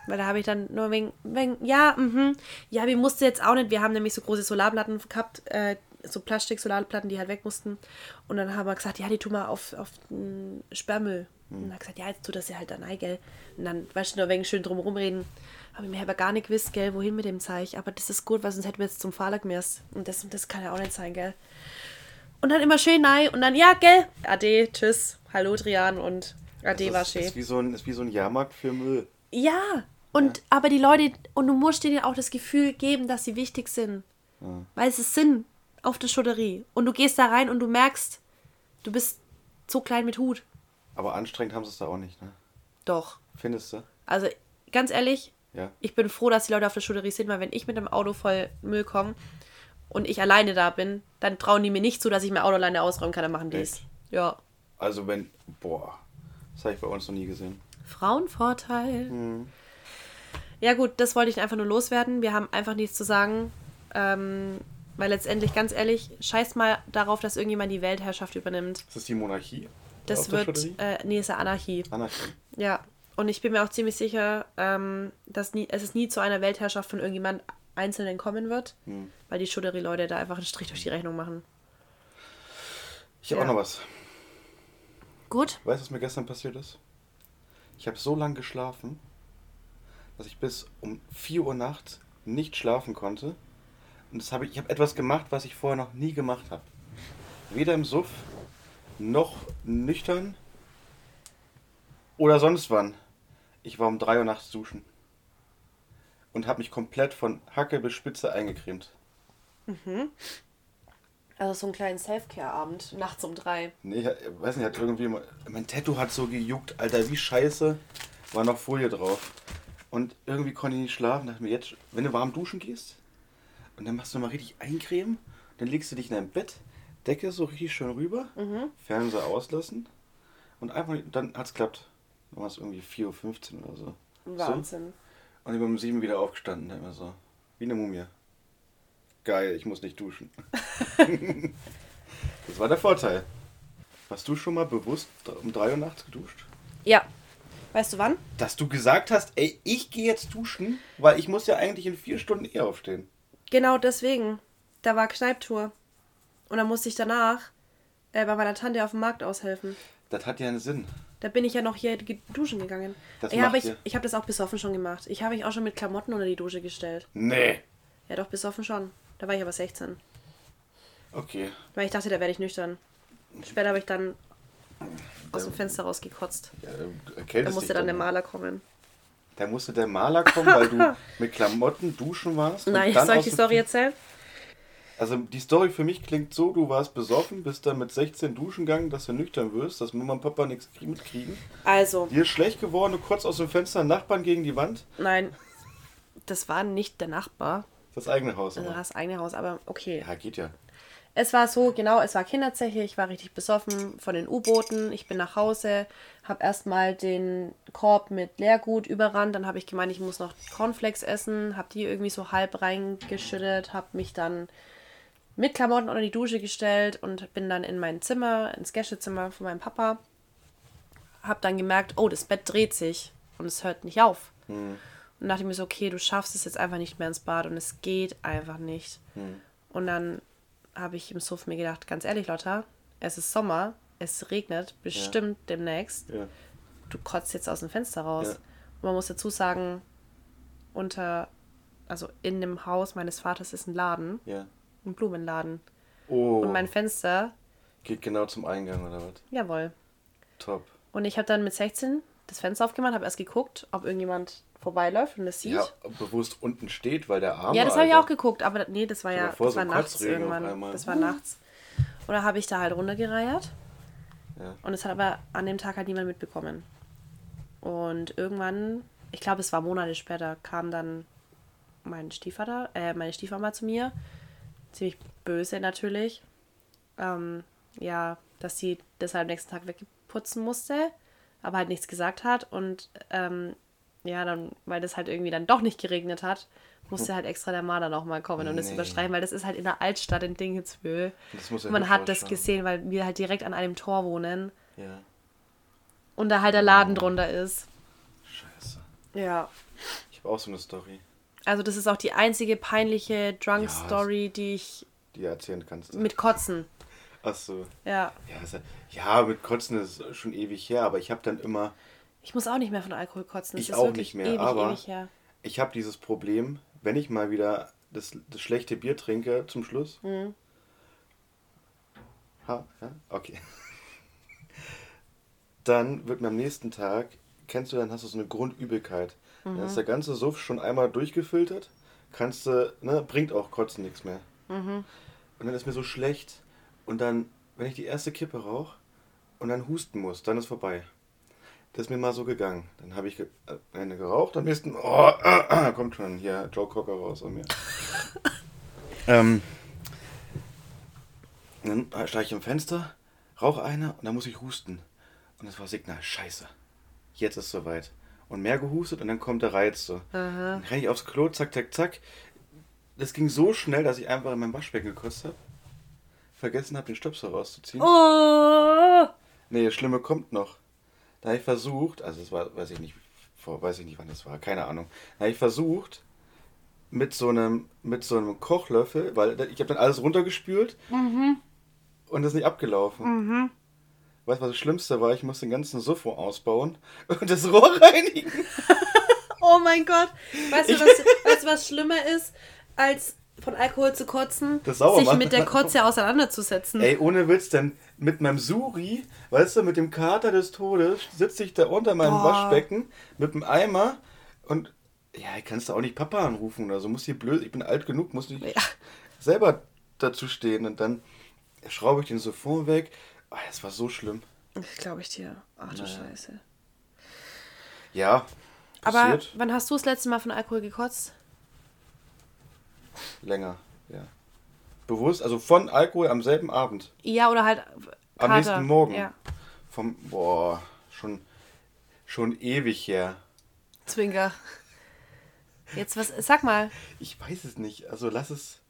Weil da habe ich dann nur wegen, wegen ja, mhm. Ja, wir mussten jetzt auch nicht, wir haben nämlich so große Solarplatten gehabt, äh, so Plastik-Solarplatten, die halt weg mussten. Und dann haben wir gesagt, ja, die tun wir auf, auf den Sperrmüll. Und dann hat er gesagt, ja, jetzt tut das ja halt dann ein, gell. Und dann, weißt du, nur wegen schön drumherum reden. Habe ich mir aber gar nicht gewusst, gell, wohin mit dem Zeich. Aber das ist gut, weil sonst hätten wir jetzt zum Fahrer gemerst. Und das, das kann ja auch nicht sein, gell. Und dann immer schön nein und dann, ja, gell, ade, tschüss, hallo Drian und ade war das ist, schön. ist, wie so ein, ist wie so ein Jahrmarkt für Müll. Ja, und aber die Leute, und du musst denen auch das Gefühl geben, dass sie wichtig sind. Weil sie sind auf der Schutterie. Und du gehst da rein und du merkst, du bist so klein mit Hut. Aber anstrengend haben sie es da auch nicht, ne? Doch. Findest du? Also ganz ehrlich, Ja. ich bin froh, dass die Leute auf der Schutterie sind, weil wenn ich mit einem Auto voll Müll komme und ich alleine da bin, dann trauen die mir nicht zu, dass ich mein Auto alleine ausräumen kann, dann machen die es. Ja. Also wenn. Boah. Das habe ich bei uns noch nie gesehen. Frauenvorteil. Ja gut, das wollte ich einfach nur loswerden. Wir haben einfach nichts zu sagen. Ähm, weil letztendlich, ganz ehrlich, scheiß mal darauf, dass irgendjemand die Weltherrschaft übernimmt. Ist das die Monarchie? Das wird, äh, nee, ist ja Anarchie. Anarchie. Ja. Und ich bin mir auch ziemlich sicher, ähm, dass nie, es ist nie zu einer Weltherrschaft von irgendjemand Einzelnen kommen wird, Hm. weil die Schutterie-Leute da einfach einen Strich durch die Rechnung machen. Ich habe Ja. auch noch was. Gut. Weißt du, was mir gestern passiert ist? Ich habe so lange geschlafen, dass ich bis um 4 Uhr nachts nicht schlafen konnte. Und das habe ich, ich habe etwas gemacht, was ich vorher noch nie gemacht habe. Weder im Suff, noch nüchtern oder sonst wann. Ich war um 3 Uhr nachts duschen. Und habe mich komplett von Hacke bis Spitze eingecremt. Also so einen kleinen Self-Care-Abend, nachts um drei. Nee, ich weiß nicht, hat irgendwie. mal- Mein Tattoo hat so gejuckt, Alter, wie scheiße. War noch Folie drauf. Und irgendwie konnte ich nicht schlafen. Dachte mir jetzt, wenn du warm duschen gehst und dann machst du mal richtig eincremen, dann legst du dich in dein Bett, Decke so richtig schön rüber, Fernseher auslassen und einfach, dann hat's klappt. Dann war es irgendwie 4.15 Uhr oder so. So. Wahnsinn. Und ich bin um 7 wieder aufgestanden, immer so. Wie eine Mumie. Geil, ich muss nicht duschen. das war der Vorteil. Hast du schon mal bewusst um 3 Uhr nachts geduscht? Ja. Weißt du wann? Dass du gesagt hast, ey, ich gehe jetzt duschen, weil ich muss ja eigentlich in vier Stunden eher aufstehen. Genau deswegen. Da war Kneiptour. Und dann musste ich danach äh, bei meiner Tante auf dem Markt aushelfen. Das hat ja einen Sinn. Da bin ich ja noch hier duschen gegangen. Das ja, aber ich, ihr. ich habe das auch besoffen schon gemacht. Ich habe mich auch schon mit Klamotten unter die Dusche gestellt. Nee. Ja, doch, besoffen schon. Da war ich aber 16. Okay. Weil ich dachte, da werde ich nüchtern. Später habe ich dann aus dem Fenster rausgekotzt. Ja, Da musste dann der. Maler kommen. Da musste der Maler kommen, weil du mit Klamotten duschen warst. Nein, soll ich die Story erzählen? Also die Story für mich klingt so, du warst besoffen, bist dann mit 16 duschen gegangen, dass du nüchtern wirst, dass Mama und Papa nichts krie- mitkriegen. Also, Dir ist schlecht geworden, du kurz aus dem Fenster, Nachbarn gegen die Wand. nein, das war nicht der Nachbar, Das eigene Haus. also das eigene Haus, aber okay. Ja, geht ja. Es war so, genau, es war Kinderzeche, ich war richtig besoffen von den U-Booten. Ich bin nach Hause, habe erstmal den Korb mit Leergut überrannt, dann habe ich gemeint, ich muss noch Cornflakes essen, habe die irgendwie so halb reingeschüttet, habe mich dann mit Klamotten unter die Dusche gestellt und bin dann in mein Zimmer, ins Gästezimmer von meinem Papa. Habe dann gemerkt, oh, das Bett dreht sich und es hört nicht auf. Und dachte ich mir so, okay, du schaffst es jetzt einfach nicht mehr ins Bad und es geht einfach nicht. Und dann habe ich im Suff mir gedacht, ganz ehrlich, Lotta, es ist Sommer, es regnet bestimmt demnächst. ja. Du kotzt jetzt aus dem Fenster raus. Ja. Und man muss dazu sagen, unter, also in dem Haus meines Vaters ist ein Laden, Ja. Ein Blumenladen. Oh, Und mein Fenster, geht genau zum Eingang oder was? jawohl. Top. Und ich habe dann mit 16 das Fenster aufgemacht, habe erst geguckt, ob irgendjemand vorbeiläuft und das sieht. Ja, bewusst unten steht, weil der Arm. Ja, das habe ich auch geguckt, aber nee, das war ja dir vor, das so war nachts irgendwann. Das war nachts. Und da habe ich da halt runtergereiert. Ja. Und es hat aber an dem Tag halt niemand mitbekommen. Und irgendwann, ich glaube, es war Monate später, kam dann mein Stiefvater, äh, meine Stiefmama zu mir. Ziemlich böse natürlich. Ähm, ja, dass sie das halt am nächsten Tag wegputzen musste, aber halt nichts gesagt hat. Und ähm, ja, dann, weil das halt irgendwie dann doch nicht geregnet hat, musste halt extra der Marder noch mal kommen und das Nee. überstreichen, weil das ist halt in der Altstadt in Dingenshöhe. Das ja man hat das gesehen, weil wir halt direkt an einem Tor wohnen Ja. und da halt der Laden drunter ist. Scheiße. Ja. Ich habe auch so eine Story, Also das ist auch die einzige peinliche Ja, Drunk-Story, die ich die erzählen kannst. mit Kotzen. Ach so. Ja. Ja, ja, ja, mit Kotzen ist schon ewig her, aber ich habe dann immer, Ich muss auch nicht mehr von Alkohol kotzen. Das Ich auch nicht mehr, ewig, aber- ewig ich habe dieses Problem, wenn ich mal wieder das, das schlechte Bier trinke zum Schluss. Mhm. Ha, ja, okay. Dann wird mir am nächsten Tag, kennst du, dann hast du so eine Grundübelkeit. Dann Mhm. ist der ganze Suff schon einmal durchgefiltert, kannst du, ne, bringt auch Kotzen nichts mehr. Mhm. Und dann ist mir so schlecht. Und dann, wenn ich die erste Kippe rauche und dann husten muss, dann ist vorbei. Das ist mir mal so gegangen. Dann habe ich ge äh, eine geraucht, am nächsten, oh, äh, äh, kommt schon hier Joe Cocker raus an mir. ähm, dann steige ich im Fenster, rauche eine und dann muss ich husten. Und das war Signal, scheiße. Jetzt ist soweit. Und mehr gehustet und dann kommt der Reiz so. Dann renne ich aufs Klo, zack, zack, zack. Das ging so schnell, dass ich einfach in meinem Waschbecken gekostet habe. Vergessen habe, den Stöpsel rauszuziehen. Oh! Nee, das Schlimme kommt noch. Da habe ich versucht, also das war, weiß ich nicht, vor, weiß ich nicht, wann das war, keine Ahnung. Da habe ich versucht, mit so einem, mit so einem Kochlöffel, weil ich habe dann alles runtergespült und das ist nicht abgelaufen. Weißt du, was das Schlimmste war? Ich musste den ganzen Suffo ausbauen und das Rohr reinigen. Oh mein Gott. Weißt du, was, weißt du, was schlimmer ist, als von Alkohol zu kotzen? Das sich mit der Kotze auseinanderzusetzen. Ey, ohne Witz, denn mit meinem Suri, weißt du, mit dem Kater des Todes, sitze ich da unter meinem Boah. Waschbecken mit dem Eimer und ja, kannst du auch nicht Papa anrufen oder so, muss hier blöd, ich bin alt genug, muss nicht Ja. selber dazu stehen und dann schraube ich den Siphon weg. Oh, das war so schlimm. Das glaube ich dir. Ach du Scheiße. Ja, Aber passiert wann hast du das letzte Mal von Alkohol gekotzt? länger, ja. Bewusst, also von Alkohol am selben Abend. Ja, oder halt Am Kater. nächsten Morgen. Ja. Vom, boah, schon, schon ewig her. Zwinker. Jetzt was, sag mal. Ich weiß es nicht. Also lass es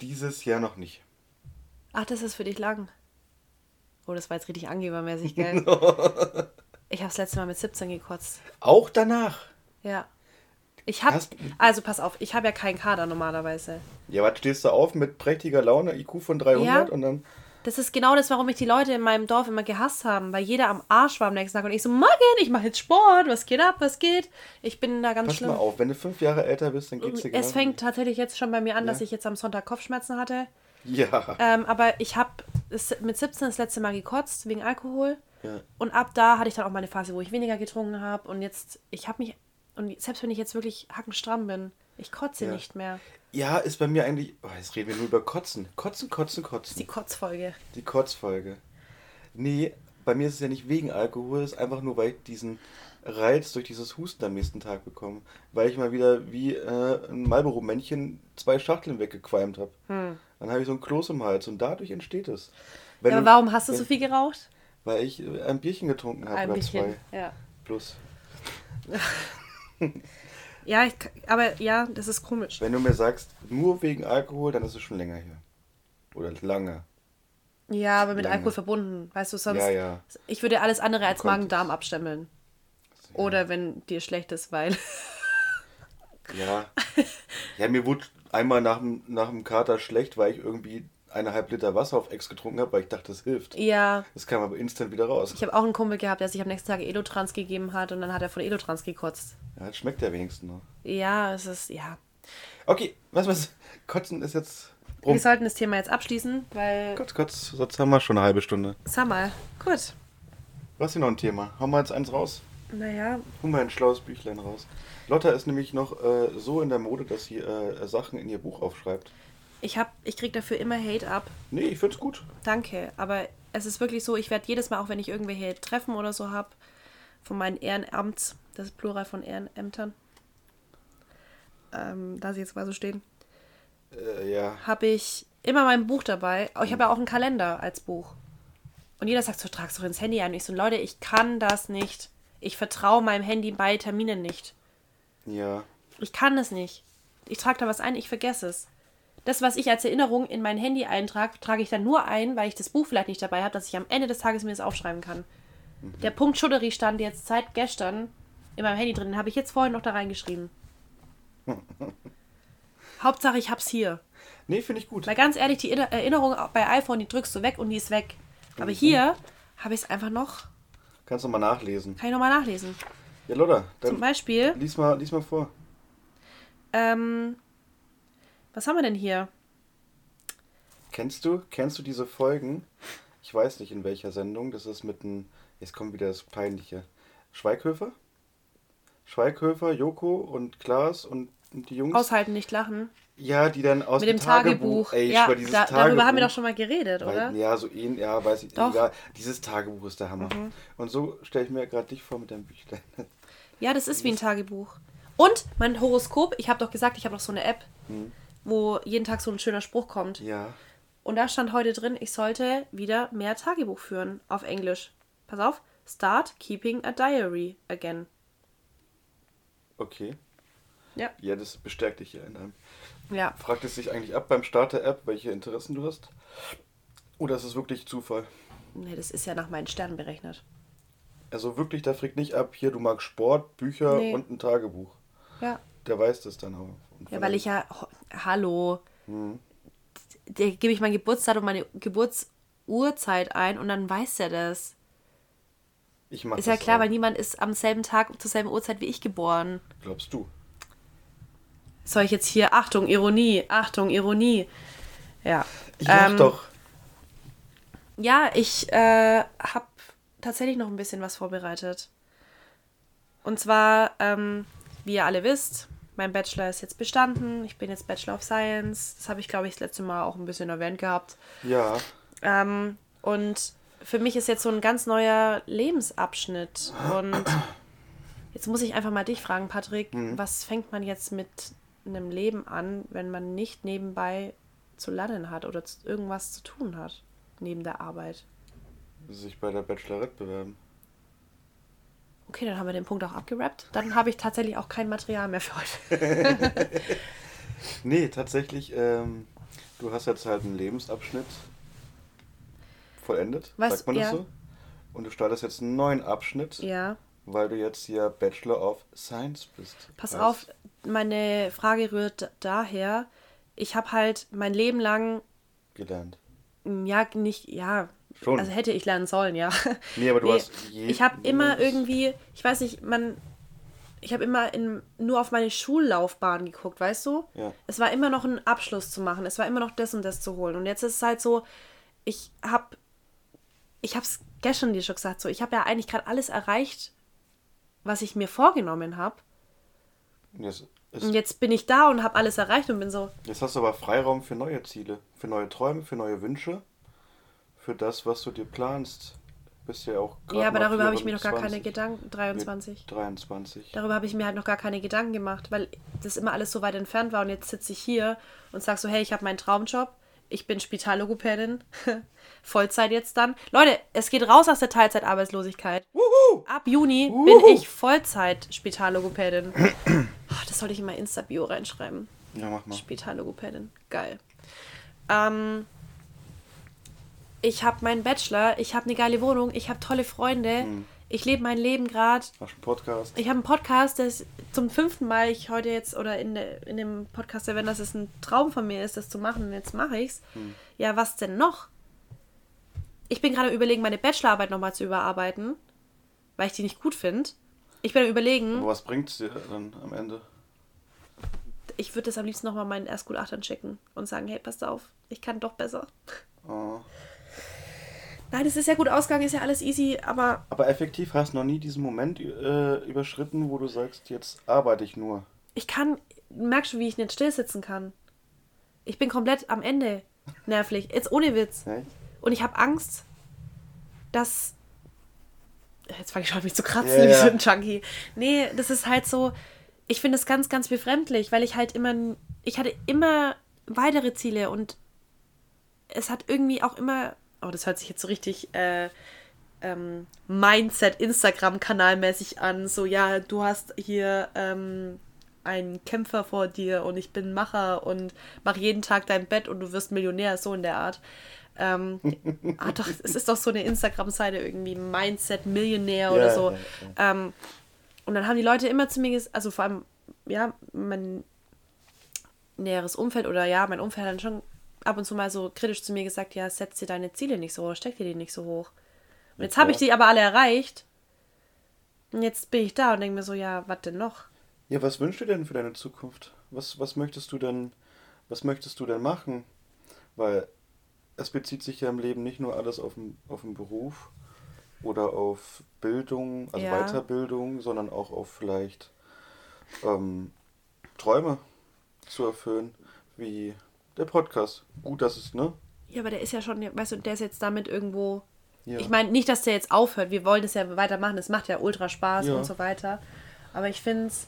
dieses Jahr noch nicht. Ach, das ist für dich lang. Oh, das war jetzt richtig angebermäßig, gell? ich habe das letzte Mal mit 17 gekotzt. Auch danach. Ja. Ich hab, Hast- also pass auf, ich habe ja keinen Kader normalerweise. Ja, was stehst du auf mit prächtiger Laune, IQ von 300 Ja. und dann. Das ist genau das, warum mich die Leute in meinem Dorf immer gehasst haben, weil jeder am Arsch war am nächsten Tag und ich so, Morgen, ich mache jetzt Sport, was geht ab, was geht? Ich bin da ganz Pass schlimm. mal auf, wenn du fünf Jahre älter bist, dann geht's dir Es genauso. fängt tatsächlich jetzt schon bei mir an, dass Ja. ich jetzt am Sonntag Kopfschmerzen hatte. Ja. Ähm, aber ich habe mit 17 das letzte Mal gekotzt wegen Alkohol. ja. Und ab da hatte ich dann auch mal eine Phase, wo ich weniger getrunken habe. Und jetzt, ich habe mich, und selbst wenn ich jetzt wirklich hackenstramm bin, ich kotze Ja. nicht mehr. Ja, ist bei mir eigentlich. Oh, jetzt reden wir nur über Kotzen. Kotzen, Kotzen, Die Kotzen. Kotzfolge. Die Kotzfolge. Nee, bei mir ist es ja nicht wegen Alkohol, es ist einfach nur, weil ich diesen Reiz durch dieses Husten am nächsten Tag bekomme. Weil ich mal wieder wie äh, ein Marlboro-Männchen zwei Schachteln weggequalmt habe. Dann habe ich so ein Kloß im Hals und dadurch entsteht es. Wenn Ja, aber warum hast du wenn- so viel geraucht? Weil ich äh, ein Bierchen getrunken habe Ein oder bisschen. zwei. Ja. Plus. Ja, ich, aber ja, das ist komisch. Wenn du mir sagst, nur wegen Alkohol, dann ist es schon länger hier. Oder lange. Ja, aber mit Lange. Alkohol verbunden. Weißt du, sonst. Ja, ja. Ich würde alles andere als. Magen-Darm abstemmeln. Oder wenn dir schlecht ist, weil. Ja. Ja, mir wurde einmal nach dem, nach dem Kater schlecht, weil ich irgendwie eineinhalb Liter Wasser auf Ex getrunken habe, weil ich dachte, das hilft. ja. Das kam aber instant wieder raus. Ich habe auch einen Kumpel gehabt, der sich am nächsten Tag Elotrans gegeben hat und dann hat er von Elotrans gekotzt. Ja, das schmeckt ja wenigstens noch. Ja, es ist, ja. Okay, was, was? Kotzen ist jetzt Wir rum. sollten das Thema jetzt abschließen, weil. Kotz, kotz, sonst haben wir schon eine halbe Stunde. Sag mal. Gut. Was ist hier noch ein Thema? Haben wir jetzt eins raus? Naja, Hol mal ein schlaues Büchlein raus. Lotta ist nämlich noch äh, so in der Mode, dass sie äh, Sachen in ihr Buch aufschreibt. ich hab, ich krieg dafür immer Hate ab. Nee, ich find's gut. Danke, aber es ist wirklich so, ich werde jedes Mal, auch wenn ich irgendwelche Treffen oder so habe, von meinen Ehrenamts, das ist Plural von Ehrenämtern, ähm, da sie jetzt mal so stehen, Äh, ja. habe ich immer mein Buch dabei. Aber Ich habe ja auch einen Kalender als Buch. Und jeder sagt so, trag's doch ins Handy ein. Und ich so, Leute, ich kann das nicht. Ich vertraue meinem Handy bei Terminen nicht. Ja. Ich kann es nicht. Ich trage da was ein, ich vergesse es. Das, was ich als Erinnerung in mein Handy eintrage, trage ich dann nur ein, weil ich das Buch vielleicht nicht dabei habe, dass ich am Ende des Tages mir das aufschreiben kann. Der Punkt Schuddery stand jetzt seit gestern in meinem Handy drin. Den habe ich jetzt vorhin noch da reingeschrieben. Hauptsache, ich hab's hier. Nee, finde ich gut. Weil ganz ehrlich, die Inner- Erinnerung bei iPhone, die drückst du weg und die ist weg. Aber hier habe ich es einfach noch. Kannst du mal nachlesen. Kann ich nochmal nachlesen. Ja, Lotta, Zum Beispiel, lies mal, lies mal vor. ähm, was haben wir denn hier? Kennst du, kennst du diese Folgen? Ich weiß nicht in welcher Sendung. Das ist mit einem. Jetzt kommt wieder das Peinliche. Schweighöfer? Schweighöfer, Joko und Klaas und und die Jungs. Aushalten, nicht lachen. Ja, die dann aus Mit dem Tagebuch. Ey, ich ja, dieses da, Tagebuch. darüber haben wir doch schon mal geredet, oder? Weil, ja, so ähnlich, ja, weiß ich. Doch. Mhm. Egal. Dieses Tagebuch ist der Hammer. Und so stelle ich mir gerade dich vor mit deinem Büchlein. Ja, das ist wie ein Tagebuch. Und mein Horoskop, ich habe doch gesagt, ich habe noch so eine App, wo jeden Tag so ein schöner Spruch kommt. ja. Und da stand heute drin, ich sollte wieder mehr Tagebuch führen auf Englisch. Pass auf, start keeping a diary again. Okay. Ja. Ja, das bestärkt dich ja in einem. Ja. Fragt es sich eigentlich ab beim Start der App, welche Interessen du hast? Oder ist es wirklich Zufall? Nee, das ist ja nach meinen Sternen berechnet. Also wirklich, da fragt nicht ab, hier, du magst Sport, Bücher Nee. und ein Tagebuch. Ja. Der weiß das dann auch. Und Ja, weil ich ja. Hallo. Mhm. Da gebe ich mein Geburtsdatum, meine Geburtsurzeit ein und dann weiß er das. Ich mach Ist ja klar, auch. weil niemand ist am selben Tag zur selben Uhrzeit wie ich geboren. Glaubst du? Soll ich jetzt hier, Achtung, Ironie, Achtung, Ironie. Ja. Ich Ähm, doch. Ja, ich äh, habe tatsächlich noch ein bisschen was vorbereitet. Und zwar, ähm, wie ihr alle wisst, mein Bachelor ist jetzt bestanden. Ich bin jetzt Bachelor of Science. Das habe ich, glaube ich, das letzte Mal auch ein bisschen erwähnt gehabt. Ja. Ähm, und für mich ist jetzt so ein ganz neuer Lebensabschnitt. Und jetzt muss ich einfach mal dich fragen, Patrick, was fängt man jetzt mit einem Leben an, wenn man nicht nebenbei zu lernen hat oder zu- irgendwas zu tun hat neben der Arbeit? Sich bei der Bachelorette bewerben. Okay, dann haben wir den Punkt auch abgerappt. Dann habe ich tatsächlich auch kein Material mehr für heute. Nee, tatsächlich, ähm, du hast jetzt halt einen Lebensabschnitt vollendet, Was? sagt man das Ja. so? Und du startest jetzt einen neuen Abschnitt, Ja, weil du jetzt hier Bachelor of Science bist. pass Heißt, auf, meine Frage rührt daher, ich habe halt mein Leben lang, Gelernt. mm, ja, nicht, ja, Schon. also hätte ich lernen sollen, ja. Nee, aber du hast je- Ich habe immer irgendwie, ich weiß nicht, man, ich habe immer in, nur auf meine Schullaufbahn geguckt, weißt du? Ja. Es war immer noch ein Abschluss zu machen, es war immer noch das und das zu holen. Und jetzt ist es halt so, ich habe, ich habe es gestern dir schon gesagt, so, ich habe ja eigentlich gerade alles erreicht, was ich mir vorgenommen habe. Jetzt, Und jetzt bin ich da und habe alles erreicht und bin so, jetzt hast du aber Freiraum für neue Ziele, für neue Träume, für neue Wünsche, für das, was du dir planst. Bist ja auch grad ja, aber darüber habe ich mir noch gar 24. keine Gedanken, 23. 23. Darüber habe ich mir halt noch gar keine Gedanken gemacht, weil das immer alles so weit entfernt war. Und jetzt sitze ich hier und sage so, hey, ich habe meinen Traumjob. Ich bin Spitallogopädin. Vollzeit jetzt dann. Leute, es geht raus aus der Teilzeitarbeitslosigkeit. Ab Juni bin ich Vollzeit Spitallogopädin. Oh, das sollte ich in mein Insta-Bio reinschreiben. Ja, mach mal. Spitallogopädin. Geil. Ähm, ich habe meinen Bachelor, ich habe eine geile Wohnung, ich habe tolle Freunde, ich lebe mein Leben gerade. Hast einen Podcast? Ich habe einen Podcast, das zum fünften Mal ich heute jetzt oder in, der, in dem Podcast erwähne, dass es ein Traum von mir ist, das zu machen und jetzt mache ich's. Ja, was denn noch? Ich bin gerade überlegen, meine Bachelorarbeit nochmal zu überarbeiten, weil ich die nicht gut finde. Ich bin überlegen, Aber was bringt es dir dann am Ende? ich würde das am liebsten nochmal meinen Erstgutachtern checken und sagen, hey, passt auf, ich kann doch besser. Oh, Nein, es ist ja gut ausgegangen, ist ja alles easy, aber Aber effektiv hast du noch nie diesen Moment äh, überschritten, wo du sagst, jetzt arbeite ich nur. ich kann, merkst du, wie ich nicht still sitzen kann? Ich bin komplett am Ende nervlich. Jetzt ohne Witz. Echt? Und ich habe Angst, dass. Jetzt fange ich schon an, mich zu kratzen, Ja, wie so ein Junkie. Nee, das ist halt so. Ich finde es ganz, ganz befremdlich, weil ich halt immer. Ich hatte immer weitere Ziele und es hat irgendwie auch immer. Oh, das hört sich jetzt so richtig. Äh, ähm, Mindset-Instagram-Kanal-mäßig an. So, ja, du hast hier ähm, einen Kämpfer vor dir und ich bin Macher und mach jeden Tag dein Bett und du wirst Millionär, so in der Art. Ähm, ah, doch, es ist doch so eine Instagram-Seite irgendwie, Mindset Millionär oder Ja, so. ja, Ähm, und dann haben die Leute immer zu mir gesagt, also vor allem, ja, mein näheres Umfeld oder ja, mein Umfeld hat dann schon ab und zu mal so kritisch zu mir gesagt, ja, setz dir deine Ziele nicht so hoch, steck dir die nicht so hoch. Und jetzt habe ich die aber alle erreicht. Und jetzt bin ich da und denke mir so, ja, was denn noch? Ja, was wünschst du denn für deine Zukunft? Was, was möchtest du denn, was möchtest du denn machen? Weil es bezieht sich ja im Leben nicht nur alles auf den, auf den Beruf oder auf Bildung, also Ja. Weiterbildung, sondern auch auf vielleicht ähm, Träume zu erfüllen, wie der Podcast. Gut, dass es, ne? Ja, aber der ist ja schon, weißt du, der ist jetzt damit irgendwo. Ja. Ich meine, nicht, dass der jetzt aufhört. Wir wollen es ja weitermachen. Es macht ja ultra Spaß Ja. und so weiter. Aber ich finde es.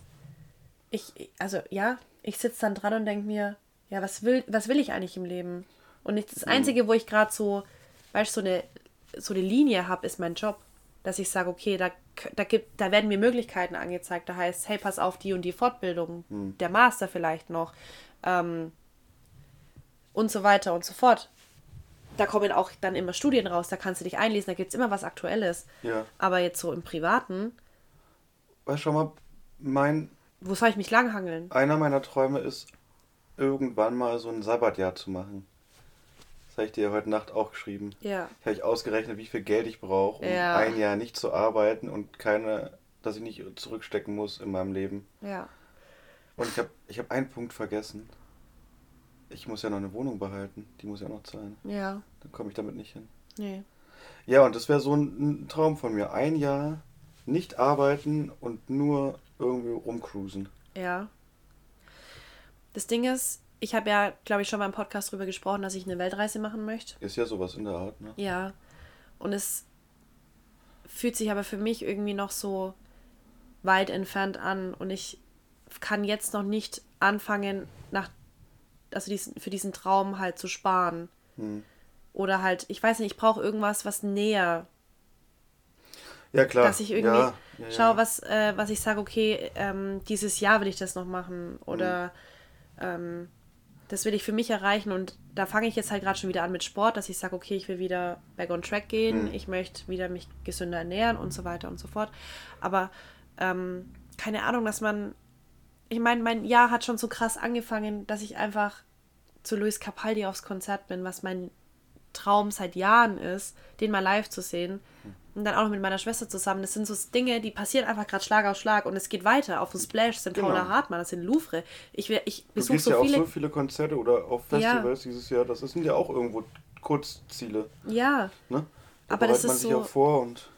Ich, also, ja, ich sitze dann dran und denke mir, ja, was will, was will ich eigentlich im Leben? Und nicht, das Einzige, wo ich gerade so, weißt du, so eine, so eine Linie habe, ist mein Job. Dass ich sage, okay, da, da, gibt, da werden mir Möglichkeiten angezeigt. Da heißt, hey, pass auf die und die Fortbildung, der Master vielleicht noch. Ähm, und so weiter und so fort. Da kommen auch dann immer Studien raus, da kannst du dich einlesen, da gibt es immer was Aktuelles. Ja. Aber jetzt so im Privaten, Weißt du, schau mal, mein, wo soll ich mich langhangeln? einer meiner Träume ist, irgendwann mal so ein Sabbatjahr zu machen. Das habe ich dir heute Nacht auch geschrieben. Ja. Ich habe ich ausgerechnet, wie viel Geld ich brauche, um Ja. ein Jahr nicht zu arbeiten und keine, dass ich nicht zurückstecken muss in meinem Leben. Ja. Und ich habe ich hab einen Punkt vergessen. Ich muss ja noch eine Wohnung behalten. Die muss ja noch zahlen. Ja. Dann komme ich damit nicht hin. Nee. Ja, und das wäre so ein, ein Traum von mir. Ein Jahr nicht arbeiten und nur irgendwie rumcruisen. Ja. Das Ding ist, ich habe ja, glaube ich, schon mal im Podcast drüber gesprochen, dass ich eine Weltreise machen möchte. Ist ja sowas in der Art, ne? Ja. Und es fühlt sich aber für mich irgendwie noch so weit entfernt an. Und ich kann jetzt noch nicht anfangen, nach, also diesen, für diesen Traum halt zu sparen. Hm. Oder halt, ich weiß nicht, ich brauche irgendwas, was näher Ja, klar. dass ich irgendwie ja, ja, schaue, was, äh, was ich sage, okay, ähm, dieses Jahr will ich das noch machen oder Mhm. ähm, das will ich für mich erreichen und da fange ich jetzt halt gerade schon wieder an mit Sport, dass ich sage, okay, ich will wieder back on track gehen, Mhm. ich möchte wieder mich gesünder ernähren und so weiter und so fort. Aber ähm, keine Ahnung, dass man, ich meine, mein Jahr hat schon so krass angefangen, dass ich einfach zu Luis Capaldi aufs Konzert bin, was mein Traum seit Jahren ist, den mal live zu sehen. Und dann auch noch mit meiner Schwester zusammen. Das sind so Dinge, die passieren einfach gerade Schlag auf Schlag und es geht weiter. Auf dem Splash sind Genau. Paula Hartmann, das sind Louvre. Ich, ich Du besuche so ja viele. so viele Konzerte oder auf Festivals dieses Jahr. Das sind ja auch irgendwo Kurzziele. ja, Ne? Da Aber das bereitet man ist sich so- auch vor und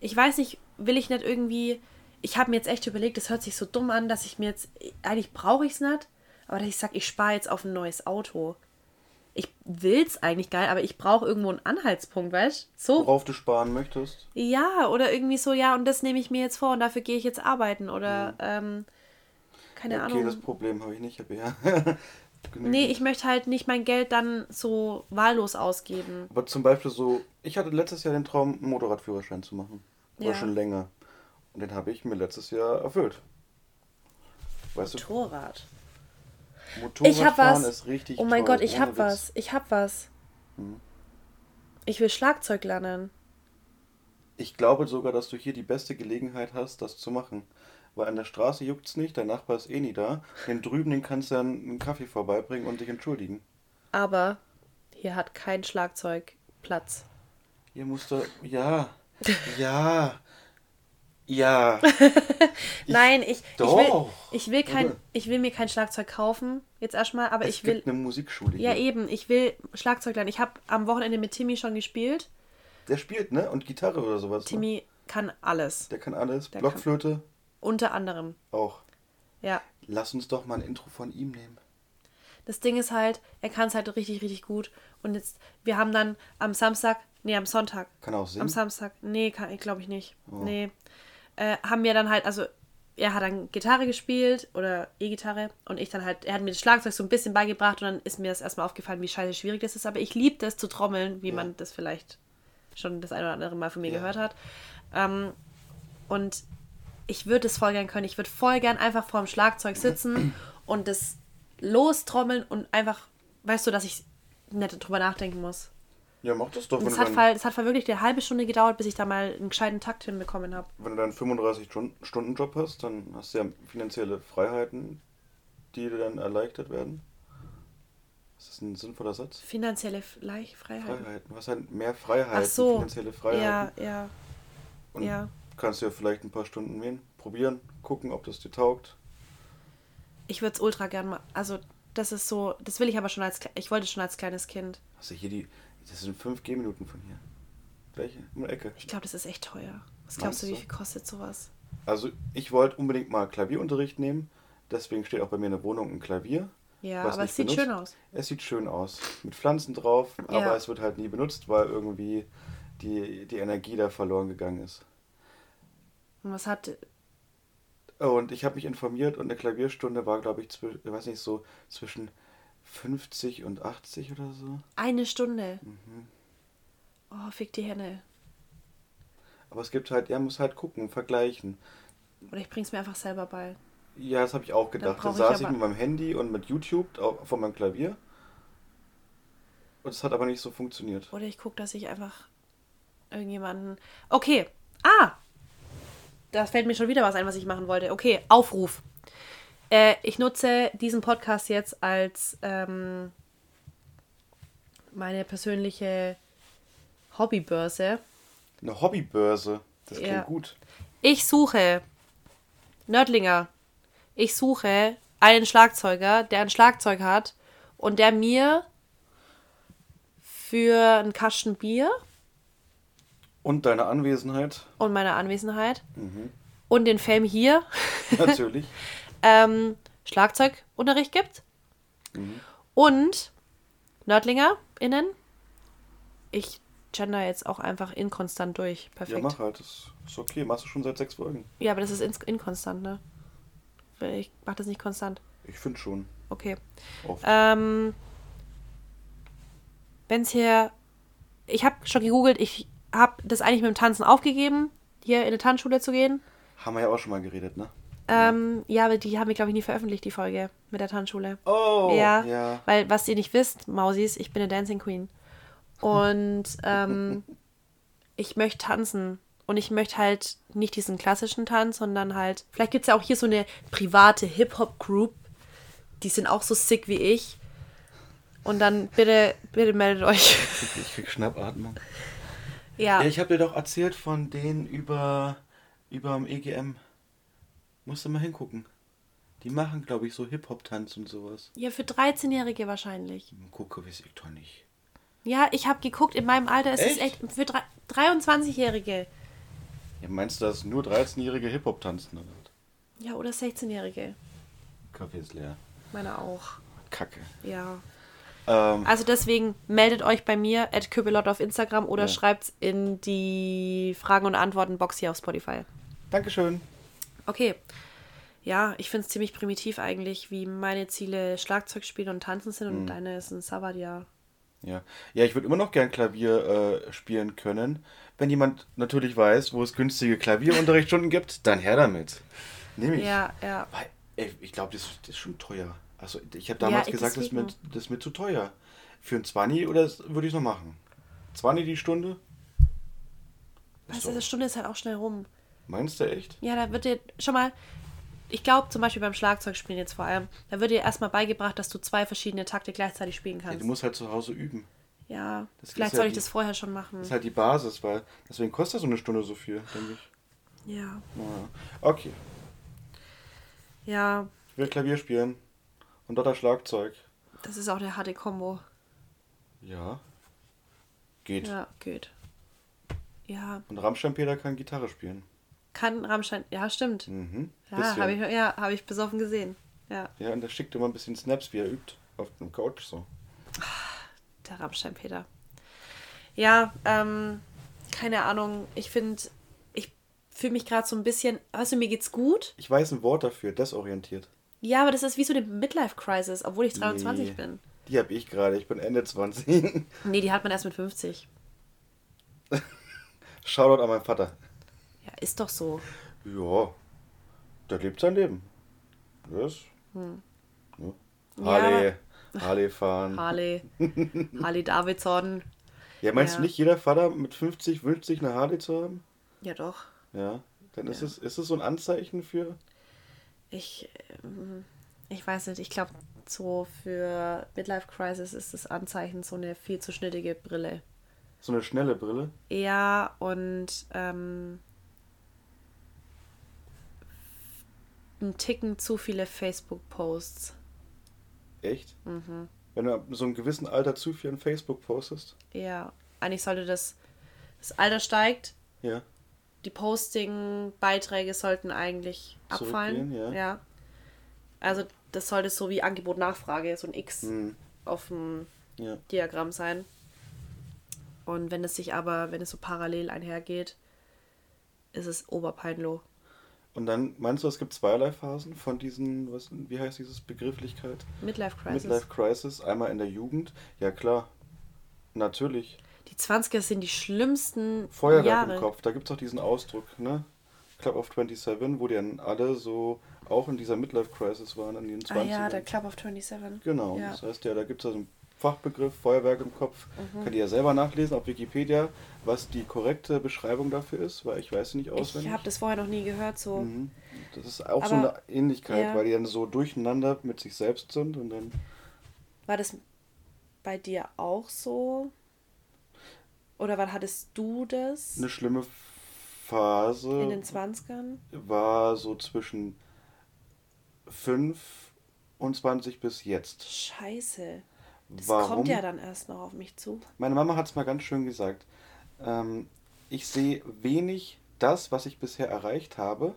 ich weiß nicht, will ich nicht irgendwie. Ich habe mir jetzt echt überlegt, das hört sich so dumm an, dass ich mir jetzt. Eigentlich brauche ich es nicht, aber dass ich sage, ich spare jetzt auf ein neues Auto. Ich will's eigentlich geil, aber ich brauche irgendwo einen Anhaltspunkt, weißt du? So worauf du sparen möchtest. Ja, oder irgendwie so, ja, und das nehme ich mir jetzt vor und dafür gehe ich jetzt arbeiten oder ähm, keine okay, Ahnung. das Problem habe ich nicht. Ich habe ja genügend. Nee, ich möchte halt nicht mein Geld dann so wahllos ausgeben. Aber zum Beispiel so, ich hatte letztes Jahr den Traum, einen Motorradführerschein zu machen. Oder Ja. schon länger. Und den habe ich mir letztes Jahr erfüllt. Weißt du, Motorrad. Motorradfahren Ich hab was. ist richtig Oh mein toll, Gott, ich ohne hab Witz. was. Ich hab was. Hm. Ich will Schlagzeug lernen. Ich glaube sogar, dass du hier die beste Gelegenheit hast, das zu machen. Weil an der Straße juckt's nicht, der Nachbar ist eh nie da. Den drüben, den kannst du dann einen Kaffee vorbeibringen und dich entschuldigen. Aber hier hat kein Schlagzeug Platz. Hier musst du. Ja. Ja. Ja. Nein, ich, ich, will, Doch. ich, will kein, ich will mir kein Schlagzeug kaufen, jetzt erstmal, aber es ich will. gibt eine Musikschule Ja, hier. eben, ich will Schlagzeug lernen. Ich habe am Wochenende mit Timmy schon gespielt. Der spielt, ne? Und Gitarre oder sowas. Ne? Timmy kann alles. Der kann alles. Der Blockflöte Unter anderem. auch. Ja. Lass uns doch mal ein Intro von ihm nehmen. Das Ding ist halt, er kann es halt richtig, richtig gut. Und jetzt, wir haben dann am Samstag, nee, am Sonntag. Kann er auch singen? Am Samstag, nee, kann ich glaube ich nicht. Oh. Nee. Äh, haben wir dann halt, also er hat dann Gitarre gespielt oder E-Gitarre und ich dann halt, er hat mir das Schlagzeug so ein bisschen beigebracht und dann ist mir das erstmal aufgefallen, wie scheiße schwierig das ist. Aber ich liebe das zu trommeln, wie Ja. man das vielleicht schon das eine oder andere Mal von mir Ja. gehört hat. Ähm, und ich würde es voll gern können. Ich würde voll gern einfach vor dem Schlagzeug sitzen und das lostrommeln und einfach, weißt du, dass ich nicht drüber nachdenken muss. Ja, mach das doch, es hat, voll, es hat voll wirklich eine halbe Stunde gedauert, bis ich da mal einen gescheiten Takt hinbekommen habe. wenn du dann 35 Stunden, Stunden Job hast, dann hast du ja finanzielle Freiheiten, die dir dann erleichtert werden. Ist das ein sinnvoller Satz? Finanzielle. Freiheiten. Du hast halt mehr Freiheiten, Ach so. finanzielle Freiheiten. Ja, ja, Und ja. kannst du ja vielleicht ein paar Stunden gehen, probieren, gucken, ob das dir taugt. Ich würde es ultra gern mal. Also, das ist so. Das will ich aber schon als. Ich wollte schon als kleines Kind. Hast du hier die. Das sind 5 Gehminuten von hier. Gleich um die Ecke. Ich glaube, das ist echt teuer. Was glaubst Meinst du, wie viel kostet sowas? Also ich wollte unbedingt mal Klavierunterricht nehmen. Deswegen steht auch bei mir in der Wohnung ein Klavier. Ja, aber es sieht benutzt. schön aus. Es sieht schön aus. Mit Pflanzen drauf, aber Ja. es wird halt nie benutzt, weil irgendwie die, die Energie da verloren gegangen ist. Und was hat. Und ich habe mich informiert und eine Klavierstunde war, glaube ich, ich weiß nicht, so zwischen 50 und 80 oder so. Eine Stunde. Mhm. Oh, fick die Henne. Aber es gibt halt, er muss halt gucken, vergleichen. Oder ich bring's mir einfach selber bei. Ja, das habe ich auch gedacht. ich saß ich, aber- mit meinem Handy und mit YouTube von meinem Klavier. Und es hat aber nicht so funktioniert. Oder ich gucke, dass ich einfach irgendjemanden. Okay. Ah! Da fällt mir schon wieder was ein, was ich machen wollte. Okay, Aufruf. Äh, ich nutze diesen Podcast jetzt als ähm, meine persönliche Hobbybörse. Eine Hobbybörse. Das klingt Ja. gut. Ich suche Nördlinger. Ich suche einen Schlagzeuger, der ein Schlagzeug hat und der mir für einen Kasten Bier Und deine Anwesenheit, und meine Anwesenheit und den Fame hier natürlich. ähm, Schlagzeugunterricht gibt. Und Nördlinger innen. Ich gender jetzt auch einfach inkonstant durch. ja, Perfekt. mach halt. Das ist okay. Machst du schon seit sechs Folgen. Ja, aber das ist inkonstant, ne? Ich mach das nicht konstant. Ich finde schon. Okay. Oft. Ähm, Wenn es hier. Ich habe schon gegoogelt, ich habe das eigentlich mit dem Tanzen aufgegeben, hier in eine Tanzschule zu gehen. Haben wir ja auch schon mal geredet, ne? Ähm, ja, aber die haben wir, glaube ich, nie veröffentlicht, die Folge mit der Tanzschule. Oh, ja, ja. weil was ihr nicht wisst, Mausis, ich bin eine Dancing Queen. Und ähm, ich möchte tanzen. Und ich möchte halt nicht diesen klassischen Tanz, sondern halt, vielleicht gibt es ja auch hier so eine private Hip-Hop-Group. Die sind auch so sick wie ich. Und dann bitte, bitte meldet euch. Ich krieg Schnappatmung. ja. Ja, ich habe dir doch erzählt von denen über überm EGM. Musst du mal hingucken. Die machen, glaube ich, so Hip-Hop-Tanz und sowas. ja, für 13-Jährige wahrscheinlich. Gucke, weiß ich doch nicht. Ja, ich habe geguckt, in meinem Alter ist es Echt? echt für drei- 23-Jährige. Ja, meinst du, dass nur 13-jährige Hip-Hop tanzen? Oder? Ja, oder 16-Jährige. Kaffee ist leer. Meine auch. Kacke. Ja. Ähm, Also deswegen meldet euch bei mir at Kübelot auf Instagram oder Ja. schreibt's in die Fragen- und Antworten-Box hier auf Spotify. Dankeschön. Okay. Ja, ich finde es ziemlich primitiv eigentlich, wie meine Ziele Schlagzeug spielen und tanzen sind und deine ist ein Sabbatjahr. Ja, ja ich würde immer noch gern Klavier äh, spielen können. Wenn jemand natürlich weiß, wo es günstige Klavierunterrichtsstunden gibt, dann her damit. Nehme ich. Ja, ja. Weil, ey, ich glaube, das, das ist schon teuer. Also ich habe damals Ja, gesagt, das ist, mir, deswegen. das ist mir zu teuer. Für ein 20 oder würde ich noch machen. 20 die Stunde? Weißt So. du, diese Stunde ist halt auch schnell rum. Meinst du echt? Ja, da wird dir schon mal, ich glaube zum Beispiel beim Schlagzeugspielen jetzt vor allem, da wird dir erstmal beigebracht, dass du zwei verschiedene Takte gleichzeitig spielen Ja, kannst. du musst halt zu Hause üben. Ja, Das vielleicht ja soll ich die- das vorher schon machen. Das ist halt die Basis, weil deswegen kostet so eine Stunde so viel, denke ich. Ja. Ja. Okay. Ja, Ich will Klavier spielen. Und dort das Schlagzeug. das ist auch der harte Kombo. Ja. Geht. Ja, geht. Ja, Und Rammstein-Peter kann Gitarre spielen. Kann Rammstein. Ja, stimmt. Mhm. Ja, habe ich, ja, hab ich besoffen gesehen. Ja, Ja, und er schickt immer ein bisschen Snaps, wie er übt. Auf dem Couch so. der Rammstein-Peter. Ja, ähm, keine Ahnung. Ich finde, ich fühle mich gerade so ein bisschen. Weißt du, mir geht's gut. Ich weiß ein Wort dafür, desorientiert. Ja, aber das ist wie so eine Midlife-Crisis, obwohl ich 23 Nee. bin. Die habe ich gerade. Ich bin Ende 20. Nee, die hat man erst mit 50. Shoutout an meinen Vater. Ja, ist doch so. Ja, der lebt sein Leben. Das. Ja. Hm. Ja, Harley. Harley fahren. Harley. Harley Davidson. Ja, meinst Ja. du nicht, jeder Vater mit 50 wünscht sich eine Harley zu haben? Ja, doch. Ja. Dann ist, Ja. es, ist es so ein Anzeichen für. Ich, ähm, ich weiß nicht, ich glaube, so für Midlife Crisis ist das Anzeichen so eine viel zu schnittige Brille. So eine schnelle Brille. Ja, und ähm, ein Ticken zu viele Facebook-Posts. Echt? Mhm. Wenn du ab so einem gewissen Alter zu viel an Facebook postest. Ja, eigentlich sollte das, das Alter steigt, Ja. die Posting-Beiträge sollten eigentlich abfallen. Ja. ja. Also das sollte so wie Angebot-Nachfrage, so ein X Hm. auf dem Ja. Diagramm sein. Und wenn es sich aber, wenn es so parallel einhergeht, ist es Oberpeinlo. Und dann meinst du, es gibt zweierlei Phasen von diesen, was, wie heißt dieses Begrifflichkeit? Midlife Crisis. Midlife Crisis. Einmal in der Jugend. Ja, klar. Natürlich. Die 20er sind die schlimmsten Feuerwerk Jahre. im Kopf. Da gibt es auch diesen Ausdruck, ne? Club of 27, wo die dann alle so auch in dieser Midlife Crisis waren in den 20ern. Ah ja, der Club of 27. Genau, Ja. das heißt ja, da gibt es also einen Fachbegriff, Feuerwerk im Kopf. Mhm. Könnt ihr ja selber nachlesen auf Wikipedia, was die korrekte Beschreibung dafür ist, weil ich weiß sie nicht auswendig. Ich habe das vorher noch nie gehört, so. Mhm. Das ist auch so Aber- eine Ähnlichkeit, ja. weil die dann so durcheinander mit sich selbst sind und dann. War das bei dir auch so? Oder wann hattest du das? Eine schlimme Phase In den 20ern? war so zwischen 5 und 20 bis jetzt. Scheiße. Das Warum? kommt ja dann erst noch auf mich zu. Meine Mama hat es mal ganz schön gesagt. Ähm, ich sehe wenig das, was ich bisher erreicht habe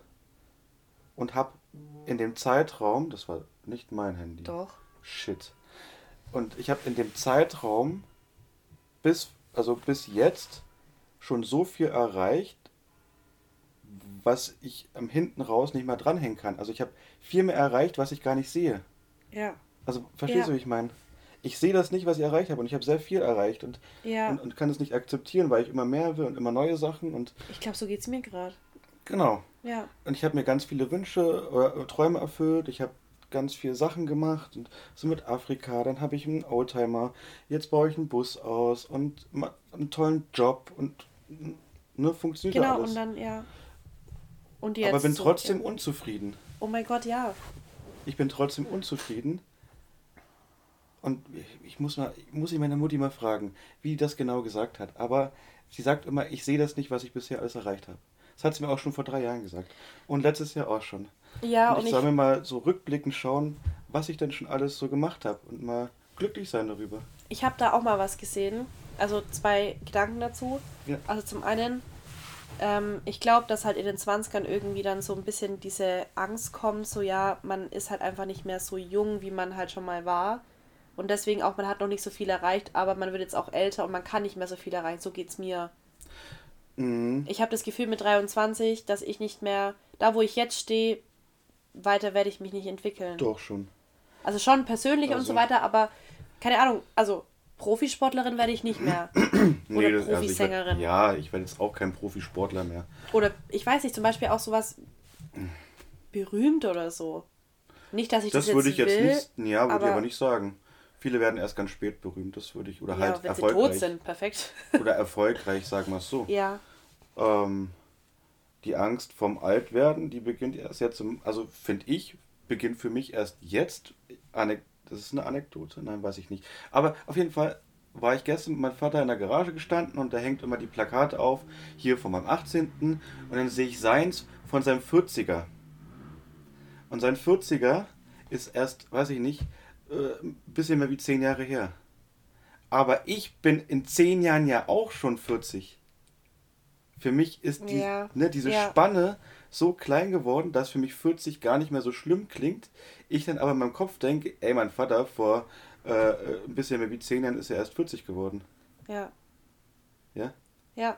und habe in dem Zeitraum, das war nicht mein Handy, Doch. shit, und ich habe in dem Zeitraum bis, also bis jetzt schon so viel erreicht, was ich am hinten raus nicht mehr dranhängen kann. Also ich habe viel mehr erreicht, was ich gar nicht sehe. Ja. Also verstehst Ja. du, wie ich meine? Ich sehe das nicht, was ich erreicht habe und ich habe sehr viel erreicht und, Ja. und, und kann es nicht akzeptieren, weil ich immer mehr will und immer neue Sachen und Ich glaube, so geht's mir gerade. genau. Ja. Und ich habe mir ganz viele Wünsche oder Träume erfüllt. Ich habe ganz viele Sachen gemacht und so mit Afrika. Dann habe ich einen Oldtimer. Jetzt baue ich einen Bus aus und einen tollen Job und ne, funktioniert Genau, alles. und dann, ja. Und jetzt. Aber bin so, trotzdem Ja. unzufrieden. Oh mein Gott, ja. Ich bin trotzdem unzufrieden. Und ich muss, mal, muss ich meine Mutti mal fragen, wie die das genau gesagt hat. Aber sie sagt immer, ich sehe das nicht, was ich bisher alles erreicht habe. Das hat sie mir auch schon vor drei Jahren gesagt. Und letztes Jahr auch schon. Ja, und und ich soll mir mal so rückblickend schauen, was ich denn schon alles so gemacht habe und mal glücklich sein darüber. Ich habe da auch mal was gesehen. Also zwei Gedanken dazu. Ja. Also zum einen, ähm, ich glaube, dass halt in den 20ern irgendwie dann so ein bisschen diese Angst kommt, so ja, man ist halt einfach nicht mehr so jung, wie man halt schon mal war. Und deswegen auch, man hat noch nicht so viel erreicht, aber man wird jetzt auch älter und man kann nicht mehr so viel erreichen. So geht's mir. Mhm. Ich habe das Gefühl mit 23, dass ich nicht mehr, da wo ich jetzt stehe, weiter werde ich mich nicht entwickeln. Doch schon. Also schon persönlich und Also- so weiter, aber keine Ahnung, also Profisportlerin werde ich nicht mehr. Oder das- also ich Profisängerin. werd, ja, ich werde jetzt auch kein Profisportler mehr. Oder ich weiß nicht, zum Beispiel auch sowas berühmt oder so. Nicht, dass ich das, Das würde ich jetzt will, nicht, ja, würde ich aber nicht sagen. Viele werden erst ganz spät berühmt, das würde ich, oder ja, halt wenn sie tot erfolgreich. sind, perfekt. Oder erfolgreich, sagen wir es so. ja, Ähm, die Angst vom Altwerden, die beginnt erst jetzt, im, also finde ich, beginnt für mich erst jetzt. Anek das ist eine Anekdote, nein, weiß ich nicht. Aber auf jeden Fall, war ich gestern mit meinem Vater in der Garage gestanden und da hängt immer die Plakate auf, hier von meinem 18. Und dann sehe ich seins von seinem 40er. Und sein 40er ist erst, weiß ich nicht, äh, ein bisschen mehr wie 10 Jahre her. Aber ich bin in 10 Jahren ja auch schon 40. Für mich ist die, Ja, ne, diese ja. Spanne so klein geworden, dass für mich 40 gar nicht mehr so schlimm klingt. Ich dann aber in meinem Kopf denke, ey, mein Vater vor äh, ein bisschen mehr wie 10 Jahren ist er erst 40 geworden. Ja. Ja? Ja.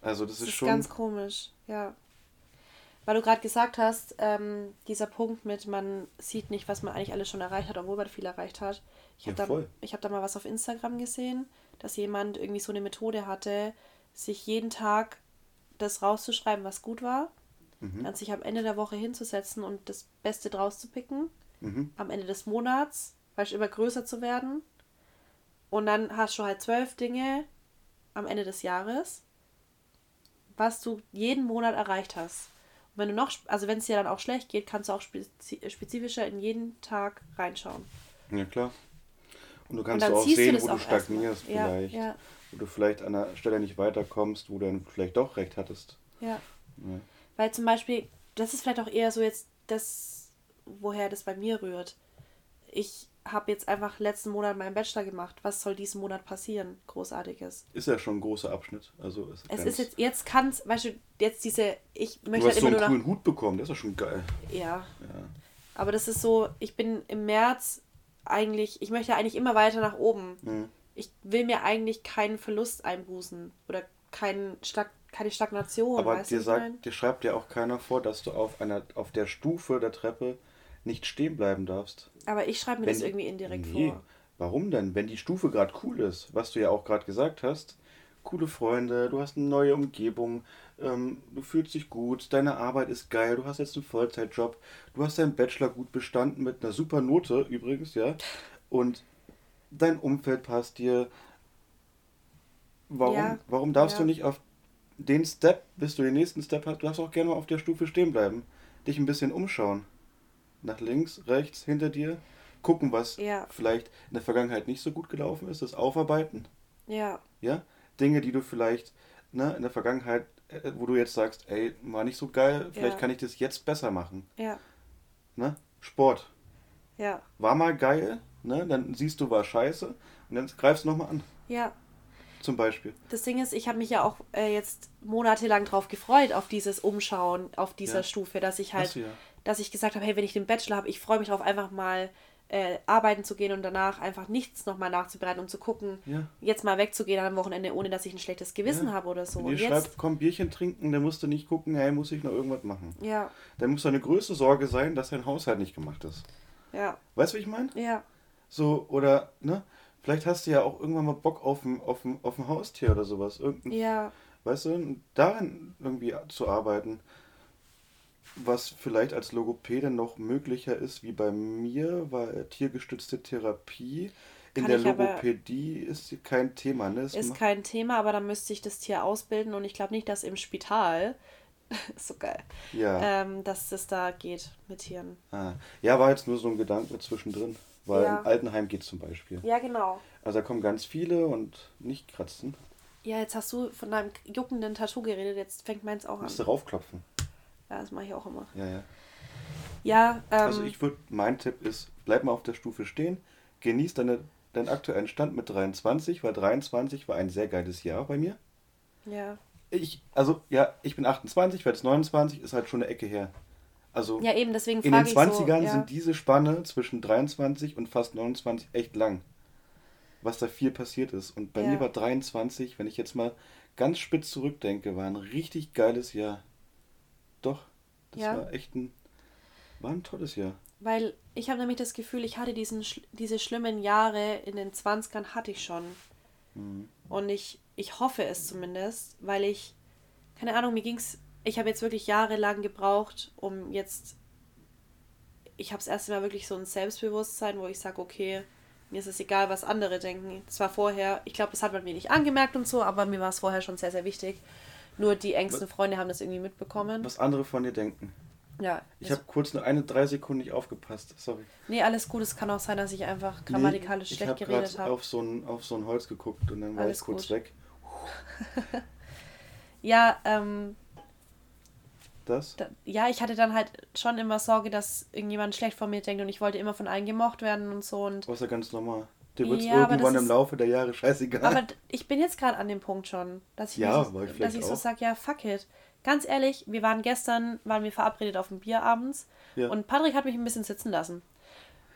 Also das, Das ist ist schon. ganz komisch, ja. Weil du gerade gesagt hast, ähm, dieser Punkt mit, man sieht nicht, was man eigentlich alles schon erreicht hat, obwohl man viel erreicht hat. Ich Ja, habe da, ich hab da mal was auf Instagram gesehen, dass jemand irgendwie so eine Methode hatte, sich jeden Tag das rauszuschreiben, was gut war, Mhm. dann sich am Ende der Woche hinzusetzen und das Beste draus zu picken, Mhm. am Ende des Monats, weißt du, immer größer zu werden. Und dann hast du halt zwölf Dinge am Ende des Jahres, was du jeden Monat erreicht hast. Und wenn du noch, also wenn es dir dann auch schlecht geht, kannst du auch spezi spezifischer in jeden Tag reinschauen. Ja, klar. Und du Und kannst du auch du sehen, das wo du auch erstmal. stagnierst Ja, vielleicht. ja. Wo du vielleicht an einer Stelle nicht weiterkommst, wo du dann vielleicht doch recht hattest. Ja. Ja. Weil zum Beispiel, das ist vielleicht auch eher so jetzt das, woher das bei mir rührt. Ich habe jetzt einfach letzten Monat meinen Bachelor gemacht. Was soll diesen Monat passieren? Großartiges. Ist ja schon ein großer Abschnitt. Also ist Es ist jetzt, jetzt kann es, weißt du, jetzt diese, ich Du möchte hast halt so immer einen nur coolen Hut bekommen, das ist ja schon geil. ja, Ja. aber das ist so, ich bin im März eigentlich, ich möchte eigentlich immer weiter nach oben. Mhm. Ich will mir eigentlich keinen Verlust einbußen oder kein Stag, keine Stagnation, Aber dir du, sagt, dir schreibt ja auch keiner vor, dass du auf einer auf der Stufe der Treppe nicht stehen bleiben darfst. Aber ich schreibe mir Wenn das irgendwie indirekt nee. vor. Warum denn? Wenn die Stufe gerade cool ist, was du ja auch gerade gesagt hast, coole Freunde, du hast eine neue Umgebung, ähm, du fühlst dich gut, deine Arbeit ist geil, du hast jetzt einen Vollzeitjob, du hast deinen Bachelor gut bestanden mit einer super Note übrigens, ja, und dein Umfeld passt dir. Warum, Ja, warum darfst ja. du nicht auf den Step, bis du den nächsten Step hast, du darfst auch gerne mal auf der Stufe stehen bleiben, dich ein bisschen umschauen. Nach links, rechts, hinter dir, gucken, was Ja. vielleicht in der Vergangenheit nicht so gut gelaufen ist, das aufarbeiten, Ja, ja, Dinge, die du vielleicht ne, in der Vergangenheit, äh, wo du jetzt sagst, ey, war nicht so geil, vielleicht Ja. kann ich das jetzt besser machen, ja, ne? Sport, ja, war mal geil, ne? Dann siehst du, war scheiße und dann greifst du nochmal an, ja. zum Beispiel. Das Ding ist, ich habe mich ja auch äh, jetzt monatelang drauf gefreut, auf dieses Umschauen, auf dieser Ja. Stufe, dass ich halt, du ja. Dass ich gesagt habe, hey, wenn ich den Bachelor habe, ich freue mich darauf, einfach mal äh, arbeiten zu gehen und danach einfach nichts nochmal nachzubereiten und zu gucken, Ja. jetzt mal wegzugehen am Wochenende, ohne dass ich ein schlechtes Gewissen Ja. habe oder so. Wenn Und ihr jetzt, schreibt, komm, Bierchen trinken, dann musst du nicht gucken, hey, muss ich noch irgendwas machen. ja, Dann muss deine größte Sorge sein, dass dein Haushalt nicht gemacht ist. ja, Weißt du, wie ich meine? ja, So, oder, ne? Vielleicht hast du ja auch irgendwann mal Bock auf ein, auf ein, auf ein Haustier oder sowas. Irgendein, ja, Weißt du, und darin irgendwie zu arbeiten, was vielleicht als Logopäde noch möglicher ist wie bei mir, weil tiergestützte Therapie in Kann der Logopädie ist kein Thema. Ne? Es ist kein Thema, aber dann müsste ich das Tier ausbilden und ich glaube nicht, dass im Spital, ist so geil, ja. ähm, dass das da geht mit Tieren. Ah. ja, war jetzt nur so ein Gedanke zwischendrin. Weil Ja. im Altenheim geht zum Beispiel. Ja, genau. Also da kommen ganz viele und nicht kratzen. Ja, jetzt hast du von deinem juckenden Tattoo geredet, jetzt fängt meins auch an. Musst du raufklopfen. Ja, das mache ich auch immer. Ja, ja. Ja, ähm, Also ich würde, mein Tipp ist, bleib mal auf der Stufe stehen, genieß deine, deinen aktuellen Stand mit 23, weil 23 war ein sehr geiles Jahr bei mir. ja. Ich, also ja, ich bin 28, werde jetzt 29, ist halt schon eine Ecke her. Also ja, eben, deswegen in den frage ich 20ern so, ja. sind diese Spanne zwischen 23 und fast 29 echt lang. Was da viel passiert ist. Und bei Ja. mir war 23, wenn ich jetzt mal ganz spitz zurückdenke, war ein richtig geiles Jahr. Doch, das Ja. war echt ein, war ein tolles Jahr. Weil ich habe nämlich das Gefühl, ich hatte diesen, diese schlimmen Jahre in den 20ern hatte ich schon. Mhm. Und ich, ich hoffe es zumindest, weil ich, keine Ahnung, mir ging's, ich habe jetzt wirklich jahrelang gebraucht, um jetzt, ich habe das erste Mal wirklich so ein Selbstbewusstsein, wo ich sage, okay, mir ist es egal, was andere denken. Das war vorher, ich glaube, das hat man mir nicht angemerkt und so, aber mir war es vorher schon sehr, sehr wichtig. Nur die engsten Freunde haben das irgendwie mitbekommen. Was andere von dir denken. Ja. Ich habe kurz nur eine, drei Sekunden nicht aufgepasst. Sorry. nee, alles gut. Es kann auch sein, dass ich einfach grammatikalisch Nee, schlecht ich hab geredet habe. auf so ein auf so ein Holz geguckt und dann war Alles ich kurz gut. weg. Ja, ähm, Das? da, ja, ich hatte dann halt schon immer Sorge, dass irgendjemand schlecht von mir denkt und ich wollte immer von allen gemocht werden und so. Und Das ist ja ganz normal. Dir wird es Ja, aber irgendwann im Laufe der Jahre scheißegal. Aber ich bin jetzt gerade an dem Punkt schon, dass ich, Ja, so, ich dass ich so sage, ja, fuck it. Ganz ehrlich, wir waren gestern, waren wir verabredet auf dem Bier abends Ja. und Patrick hat mich ein bisschen sitzen lassen.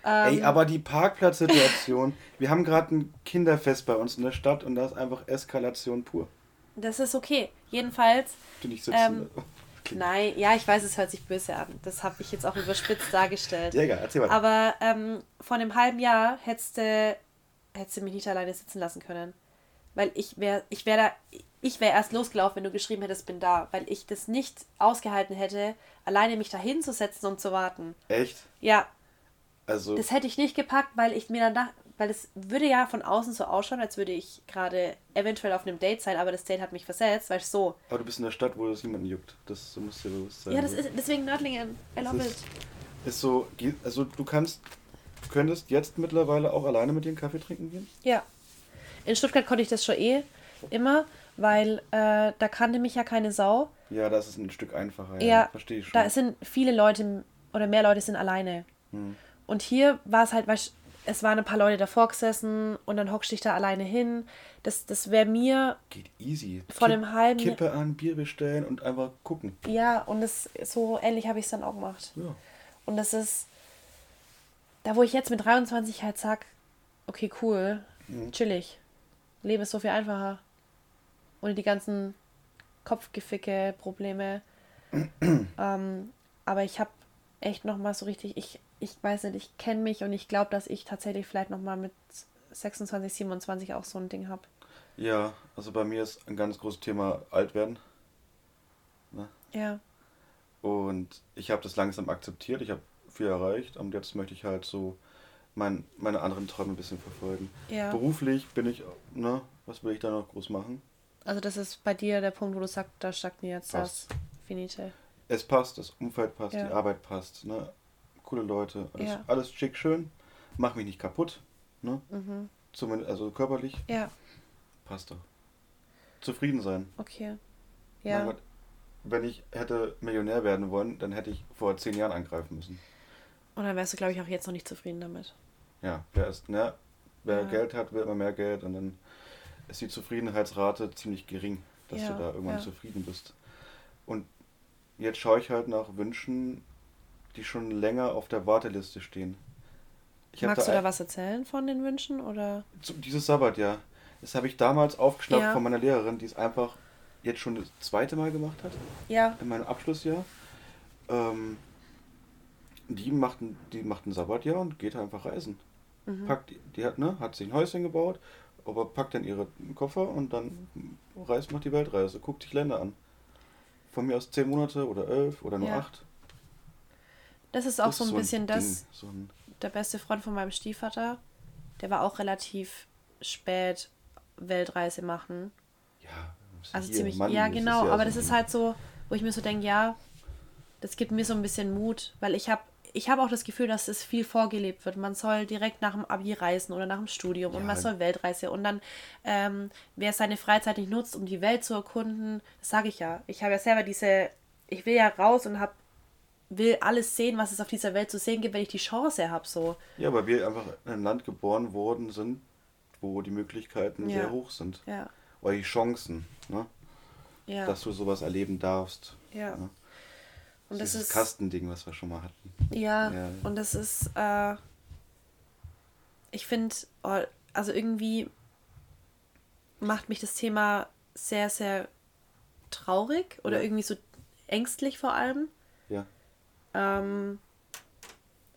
Ey, Ähm, aber die Parkplatzsituation. wir haben gerade ein Kinderfest bei uns in der Stadt und da ist einfach Eskalation pur. Das ist okay. Jedenfalls, Du nicht sitzen. Ähm, Okay. nein, ja, ich weiß, es hört sich böse an. Das habe ich jetzt auch überspitzt dargestellt. Ja, egal, erzähl weiter. Aber ähm, vor einem halben Jahr hättest du, hättest du mich nicht alleine sitzen lassen können. Weil ich wäre ich wär da, ich wäre erst losgelaufen, wenn du geschrieben hättest, bin da. Weil ich das nicht ausgehalten hätte, alleine mich da hinzusetzen und zu warten. Echt? Ja, Also, das hätte ich nicht gepackt, weil ich mir dann dachte, weil es würde ja von außen so ausschauen, als würde ich gerade eventuell auf einem Date sein, aber das Date hat mich versetzt, weil ich so. aber du bist in der Stadt, wo das niemanden juckt. Das muss dir bewusst sein. Ja, das ist deswegen Nördlingen. I love Das it. ist- Ist so, also du kannst, du könntest jetzt mittlerweile auch alleine mit dir einen Kaffee trinken gehen? Ja. In Stuttgart konnte ich das schon eh immer, weil äh, da kannte mich ja keine Sau. Ja, das ist ein Stück einfacher. Ja, Ja, verstehe ich schon. da sind viele Leute oder mehr Leute sind alleine. Hm. Und hier war es halt, es waren ein paar Leute davor gesessen und dann hockst du dich da alleine hin. Das, das wäre mir, Geht easy. Vor einem halben- Kippe an, Bier bestellen und einfach gucken. ja, und das so ähnlich habe ich es dann auch gemacht. Ja. Und das ist, da wo ich jetzt mit 23 halt sag, okay, cool, Mhm. chillig. Leben ist so viel einfacher. Ohne die ganzen Kopfgeficke, Probleme. ähm, aber ich habe echt noch mal so richtig, ich, ich weiß nicht, ich kenne mich und ich glaube, dass ich tatsächlich vielleicht noch mal mit 26, 27 auch so ein Ding habe. Ja, also bei mir ist ein ganz großes Thema alt werden. Ja, Und ich habe das langsam akzeptiert. Ich habe viel erreicht und jetzt möchte ich halt so mein, meine anderen Träume ein bisschen verfolgen. ja. Beruflich bin ich, ne, was will ich da noch groß machen? Also das ist bei dir der Punkt, wo du sagst, da stagniert das Passt. Finite. Es passt, das Umfeld passt, Ja. die Arbeit passt, ne? Coole Leute, alles, Ja. alles schick, schön. Mach mich nicht kaputt, ne? Mhm. Zumindest, also körperlich, Ja, passt doch. Zufrieden sein. okay. Ja. Gott, wenn ich hätte Millionär werden wollen, dann hätte ich vor zehn Jahren angreifen müssen. Und dann wärst du, glaube ich, auch jetzt noch nicht zufrieden damit. Ja, wer ist, ne? Wer Ja. Geld hat, will immer mehr Geld und dann ist die Zufriedenheitsrate ziemlich gering, dass Ja, du da irgendwann ja. zufrieden bist. Und jetzt schaue ich halt nach Wünschen, die schon länger auf der Warteliste stehen. Ich Magst du da was erzählen von den Wünschen? Oder? Dieses Sabbatjahr, das habe ich damals aufgeschnappt Ja. von meiner Lehrerin, die es einfach jetzt schon das zweite Mal gemacht hat. Ja. in meinem Abschlussjahr. Ähm, die macht, ein- die macht ein Sabbatjahr und geht einfach reisen. Mhm. Packt, die hat, ne, hat sich ein Häuschen gebaut, aber packt dann ihre Koffer und dann reist, macht die Weltreise, guckt sich Länder an. Von mir aus zehn Monate oder elf oder nur Ja. acht. Das ist auch Das so ein bisschen das, Ding, so ein, der beste Freund von meinem Stiefvater. Der war auch relativ spät Weltreise machen. ja, Also ziemlich, Mann, ja das genau, aber so das ein- ist halt so, wo ich mir so denke, ja, das gibt mir so ein bisschen Mut, weil ich habe ich habe auch das Gefühl, dass es viel vorgelebt wird. Man soll direkt nach dem Abi reisen oder nach dem Studium und Ja. man soll Weltreise. Und dann, ähm, wer seine Freizeit nicht nutzt, um die Welt zu erkunden, das sage ich ja. Ich habe ja selber diese, ich will ja raus und hab, will alles sehen, was es auf dieser Welt zu sehen gibt, wenn ich die Chance habe. So. Ja, weil wir einfach in einem Land geboren worden sind, wo die Möglichkeiten Ja. sehr hoch sind. Ja, Oder die Chancen, ne? ja. dass du sowas erleben darfst. ja. ne? Und das Dieses ist. Kastending, was wir schon mal hatten. Ja, Ja. und das ist, äh, ich finde, oh, also irgendwie macht mich das Thema sehr, sehr traurig oder Ja. irgendwie so ängstlich vor allem. Ja. Ähm,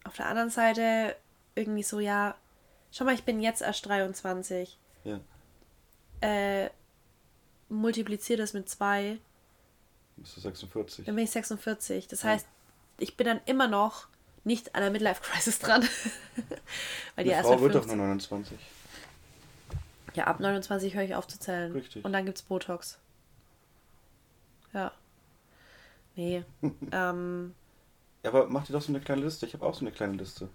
auf der anderen Seite irgendwie so, ja, schau mal, ich bin jetzt erst 23. Ja. Äh, multipliziere das mit zwei, Bist du 46? dann bin ich 46. Das Ja. heißt, ich bin dann immer noch nicht an der Midlife-Crisis dran. Weil die Eine Frau wird doch 15 nur 29. Ja, ab 29 höre ich auf zu zählen. Richtig. Und dann gibt's Botox. Ja. Nee. ähm, Ja, aber mach dir doch so eine kleine Liste. Ich habe auch so eine kleine Liste.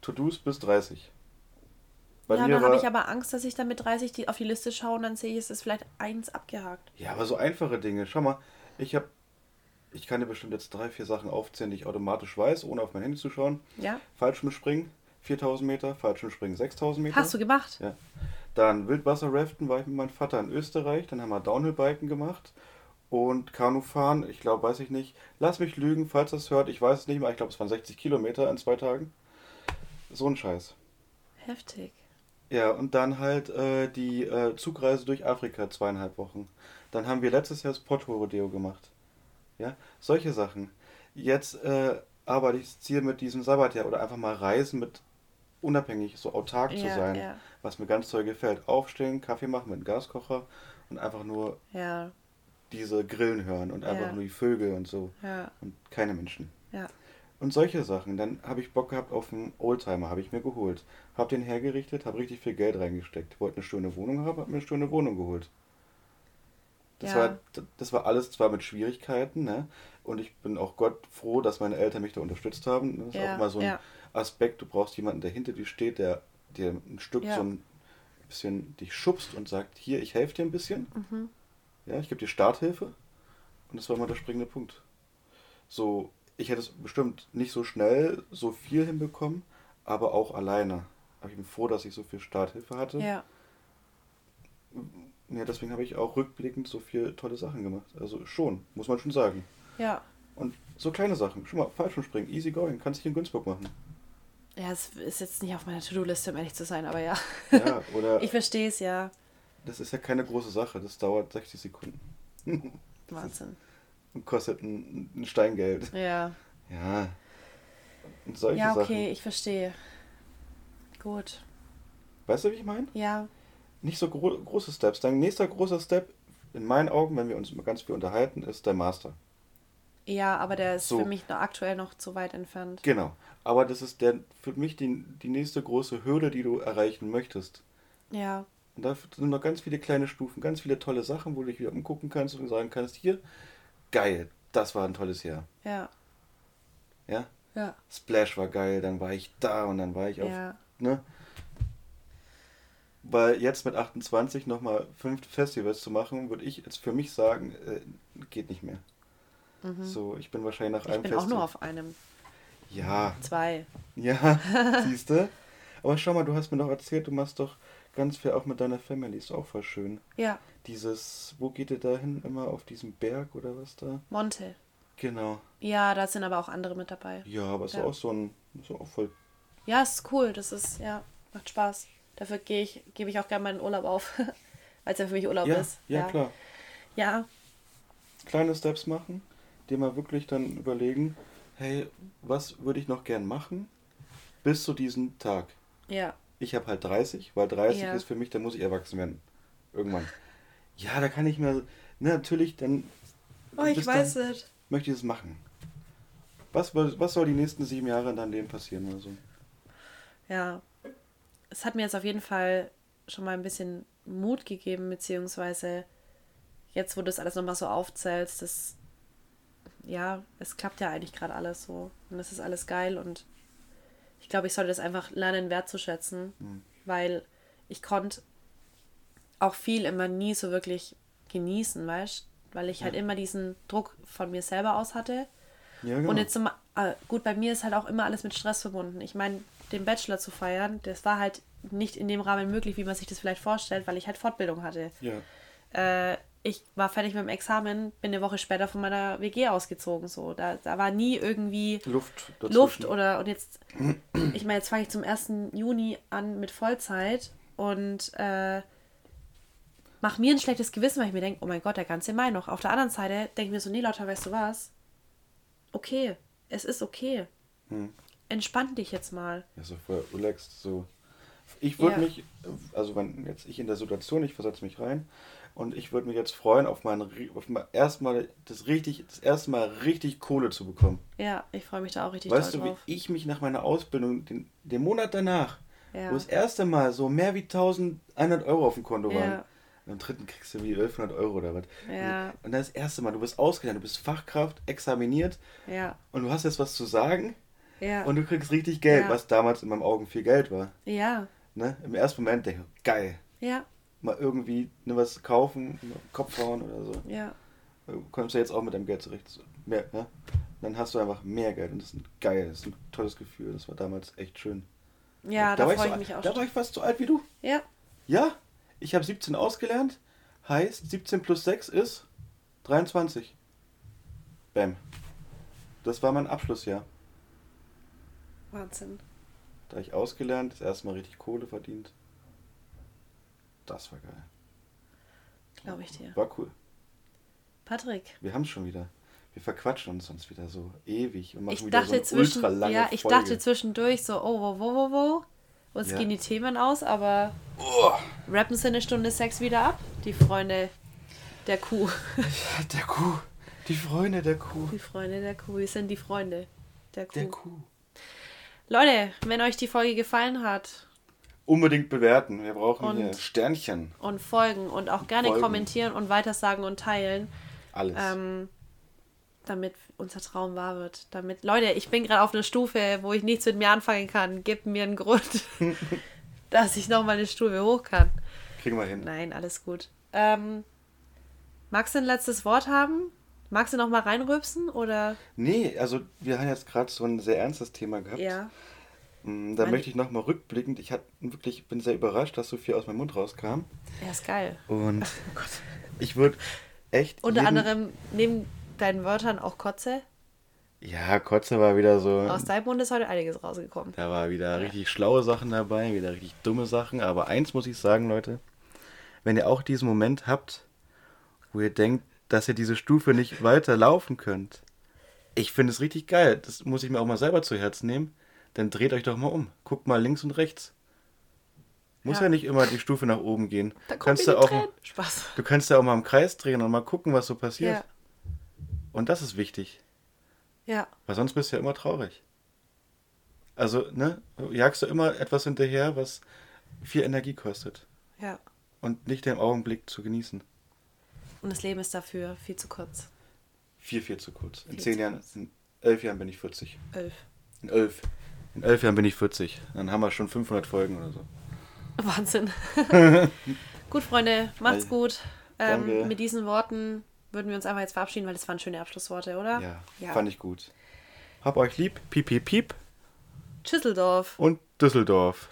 To-Dos bis 30. Bei ja, mir dann habe ich aber Angst, dass ich dann mit 30 die, auf die Liste schaue und dann sehe ich, es ist vielleicht eins abgehakt. ja, aber so einfache Dinge. Schau mal, ich habe, ich kann dir bestimmt jetzt drei, vier Sachen aufzählen, die ich automatisch weiß, ohne auf mein Handy zu schauen. Ja? Fallschirmspringen 4000 Meter, Fallschirmspringen 6000 Meter. Hast du gemacht? Ja. Dann Wildwasserraften war ich mit meinem Vater in Österreich. Dann haben wir Downhillbiken gemacht. Und Kanufahren, ich glaube, weiß ich nicht. Lass mich lügen, falls das hört. Ich weiß es nicht mehr. Ich glaube, es waren 60 Kilometer in zwei Tagen. So ein Scheiß. Heftig. Ja, und dann halt äh, die äh, Zugreise durch Afrika, zweieinhalb Wochen. Dann haben wir letztes Jahr das Porto-Rodeo gemacht. Ja, solche Sachen. Jetzt äh, arbeite ich das Ziel mit diesem Sabbatjahr oder einfach mal reisen mit unabhängig, so autark zu Ja, sein. ja. Was mir ganz toll gefällt. Aufstehen, Kaffee machen mit einem Gaskocher und einfach nur Ja, diese Grillen hören und einfach nur die Vögel und so. Und keine Menschen. ja. Und solche Sachen. Dann habe ich Bock gehabt auf einen Oldtimer, habe ich mir geholt. Habe den hergerichtet, habe richtig viel Geld reingesteckt. Wollte eine schöne Wohnung haben, habe mir eine schöne Wohnung geholt. Das, Ja. war, das war alles zwar mit Schwierigkeiten, ne? Und ich bin auch Gott froh, dass meine Eltern mich da unterstützt haben. Das ist Ja, auch immer so ein ja. Aspekt, du brauchst jemanden, der hinter dir steht, der dir ein Stück so ein bisschen dich schubst und sagt, hier, ich helfe dir ein bisschen. Mhm. Ja, ich gebe dir Starthilfe. Und das war immer der springende Punkt. So, ich hätte es bestimmt nicht so schnell so viel hinbekommen, aber auch alleine. Aber ich bin froh, dass ich so viel Starthilfe hatte. Ja, Ja, deswegen habe ich auch rückblickend so viele tolle Sachen gemacht. Also schon, muss man schon sagen. ja. Und so kleine Sachen. Schon mal Fallschirmspringen, easy going, kannst dich in Günzburg machen. Ja, es ist jetzt nicht auf meiner To-Do-Liste, um ehrlich zu sein, aber ja. Ja, oder Ich verstehe es, ja. das ist ja keine große Sache, das dauert 60 Sekunden. Wahnsinn. Und kostet ein, ein Steingeld. Ja. Ja. Und solche Ja, okay, Sachen. ich verstehe. Gut. Weißt du, wie ich meine? Ja, Nicht so gro große Steps. Dein nächster großer Step, in meinen Augen, wenn wir uns ganz viel unterhalten, ist der Master. ja, aber der ist So. für mich noch aktuell noch zu weit entfernt. Genau. Aber das ist der für mich die, die nächste große Hürde, die du erreichen möchtest. Ja, Und da sind noch ganz viele kleine Stufen, ganz viele tolle Sachen, wo du dich wieder umgucken kannst und sagen kannst, hier, geil, das war ein tolles Jahr. ja, Ja? ja, Splash war geil, dann war ich da und dann war ich auf, ja, ne? Weil jetzt mit 28 nochmal fünf Festivals zu machen, würde ich jetzt für mich sagen, äh, geht nicht mehr. So, ich bin wahrscheinlich nach Mhm. Ich einem bin auch Festival. nur auf einem. Ja, Zwei. ja, siehst du? Aber schau mal, du hast mir doch erzählt, du machst doch ganz viel auch mit deiner Family, ist auch voll schön. Ja, Dieses, wo geht ihr da hin? Immer auf diesem Berg oder was da? Monte. Genau. Ja, da sind aber auch andere mit dabei. Ja, aber ist Ja. auch so ein, ist auch voll. Ja, ist cool. Das ist, ja, macht Spaß. Dafür gehe ich, gebe ich auch gerne meinen Urlaub auf. Weil es ja für mich Urlaub Ja, ist. ja, klar. Ja, Kleine Steps machen, dir mal wirklich dann überlegen, hey, was würde ich noch gern machen bis zu diesem Tag? ja, Ich habe halt 30, weil 30 Ja. ist für mich, da muss ich erwachsen werden. Irgendwann. Ja, da kann ich mir, ne, natürlich, dann. Oh, ich weiß dann nicht. Möchte ich es machen. Was, was soll die nächsten sieben Jahre in deinem Leben passieren oder so? Ja. Es hat mir jetzt auf jeden Fall schon mal ein bisschen Mut gegeben, beziehungsweise jetzt, wo du das alles nochmal so aufzählst, das, ja, es klappt ja eigentlich gerade alles so. Und es ist alles geil und ich glaube, ich sollte das einfach lernen wertzuschätzen, weil ich konnte auch viel immer nie so wirklich genießen, weißt Weil ich halt Ja. immer diesen Druck von mir selber aus hatte. Ja, genau. Und jetzt zum, äh, gut, bei mir ist halt auch immer alles mit Stress verbunden. Ich meine, den Bachelor zu feiern, das war halt nicht in dem Rahmen möglich, wie man sich das vielleicht vorstellt, weil ich halt Fortbildung hatte. ja. Äh, ich war fertig mit dem Examen, bin eine Woche später von meiner WG ausgezogen. So. Da, da war nie irgendwie Luft dazwischen. Luft oder und jetzt, ich meine, jetzt fange ich zum 1. Juni an mit Vollzeit und äh, mach mir ein schlechtes Gewissen, weil ich mir denke, oh mein Gott, der ganze Mai noch. Auf der anderen Seite denke ich mir so, nee, Lotta, weißt du was? Okay, es ist okay. Hm. Entspann dich jetzt mal. Ja, so voll relaxed, so. Ich würde Ja. mich, also wenn jetzt ich in der Situation, ich versetze mich rein und ich würde mich jetzt freuen, auf mein, auf mein erstmal das richtig, das erste Mal richtig Kohle zu bekommen. Ja, ich freue mich da auch richtig weißt doll du, drauf. wie ich mich nach meiner Ausbildung, den, den Monat danach, Ja. wo das erste Mal so mehr wie 1100 Euro auf dem Konto Ja. waren, Und am dritten kriegst du wie 1100 Euro oder was. Ja. Und dann das erste Mal, du bist ausgelernt, du bist Fachkraft, examiniert Ja. und du hast jetzt was zu sagen Ja. und du kriegst richtig Geld, Ja. was damals in meinen Augen viel Geld war. ja. Ne? Im ersten Moment denke ich, geil, Ja. mal irgendwie ne, was kaufen, Kopf hauen oder so. Ja. Du kommst ja jetzt auch mit deinem Geld zurecht. So, Mehr, ne? Dann hast du einfach mehr Geld und das ist ein geil, das ist ein tolles Gefühl. Das war damals echt schön. Ja, da, war freue so, ich mich auch Da schon. war ich fast so alt wie du. Ja. Ja, ich habe 17 ausgelernt. Heißt, 17 plus 6 ist 23. Bam. Das war mein Abschlussjahr. Wahnsinn. Da ich ausgelernt, das erste Mal richtig Kohle verdient. Das war geil. Glaube ich dir. War cool. Patrick. Wir haben es schon wieder. Wir verquatschen uns sonst wieder so ewig und machen Ich wieder dachte, so eine zwischen, ultra lange ja, ich Folge. dachte zwischendurch so, oh, wo, wo, wo, wo. Uns Ja. gehen die Themen aus, aber Oh, rappen sie eine Stunde Sex wieder ab. Die Freunde der Kuh. der Kuh. Die Freunde der Kuh. Die Freunde der Kuh. Wir sind die Freunde der Kuh. Der Kuh. Leute, wenn euch die Folge gefallen hat Unbedingt bewerten. Wir brauchen Und- hier Sternchen. und folgen und auch gerne Folgen. kommentieren und weitersagen und teilen, Alles. ähm, damit unser Traum wahr wird. Damit, Leute, ich bin gerade auf einer Stufe, wo ich nichts mit mir anfangen kann. Gebt mir einen Grund, dass ich noch mal eine Stufe hoch kann. Kriegen wir hin. Nein, alles gut. Ähm, magst du ein letztes Wort haben? Magst du noch mal reinrübsen oder? Nee, also wir haben jetzt gerade so ein sehr ernstes Thema gehabt. Ja. Mm, Da Meine- möchte ich nochmal rückblickend, ich hat, wirklich bin sehr überrascht, dass so viel aus meinem Mund rauskam. Ja, ist geil. Und ich würde echt. Unter anderem neben deinen Wörtern auch Kotze. Ja, Kotze war wieder so. Aus deinem Mund ist heute einiges rausgekommen. Da war wieder richtig schlaue Sachen dabei, wieder richtig dumme Sachen. Aber eins muss ich sagen, Leute. Wenn ihr auch diesen Moment habt, wo ihr denkt, dass ihr diese Stufe nicht weiter laufen könnt. Ich finde es richtig geil. Das muss ich mir auch mal selber zu Herzen nehmen. Dann dreht euch doch mal um. Guckt mal links und rechts. Muss ja, Ja. nicht immer die Stufe nach oben gehen. Da kannst du auch, Tränen. Spaß. du kannst ja auch mal im Kreis drehen und mal gucken, was so passiert. Ja. Und das ist wichtig. Ja. Weil sonst bist du ja immer traurig. Also, ne, jagst du immer etwas hinterher, was viel Energie kostet. Ja. Und nicht den Augenblick zu genießen. Und das Leben ist dafür viel zu kurz. Viel, viel zu kurz. In Viel zehn Jahren, kurz. in elf Jahren bin ich 40. Elf. In elf. In elf Jahren bin ich 40. Dann haben wir schon 500 Folgen oder so. Wahnsinn. gut, Freunde, macht's gut. Ähm, mit diesen Worten würden wir uns einfach jetzt verabschieden, weil das waren schöne Abschlussworte, oder? Ja, fand ich gut. Hab euch lieb. Piep, piep, piep. Tschüsseldorf. Und Düsseldorf.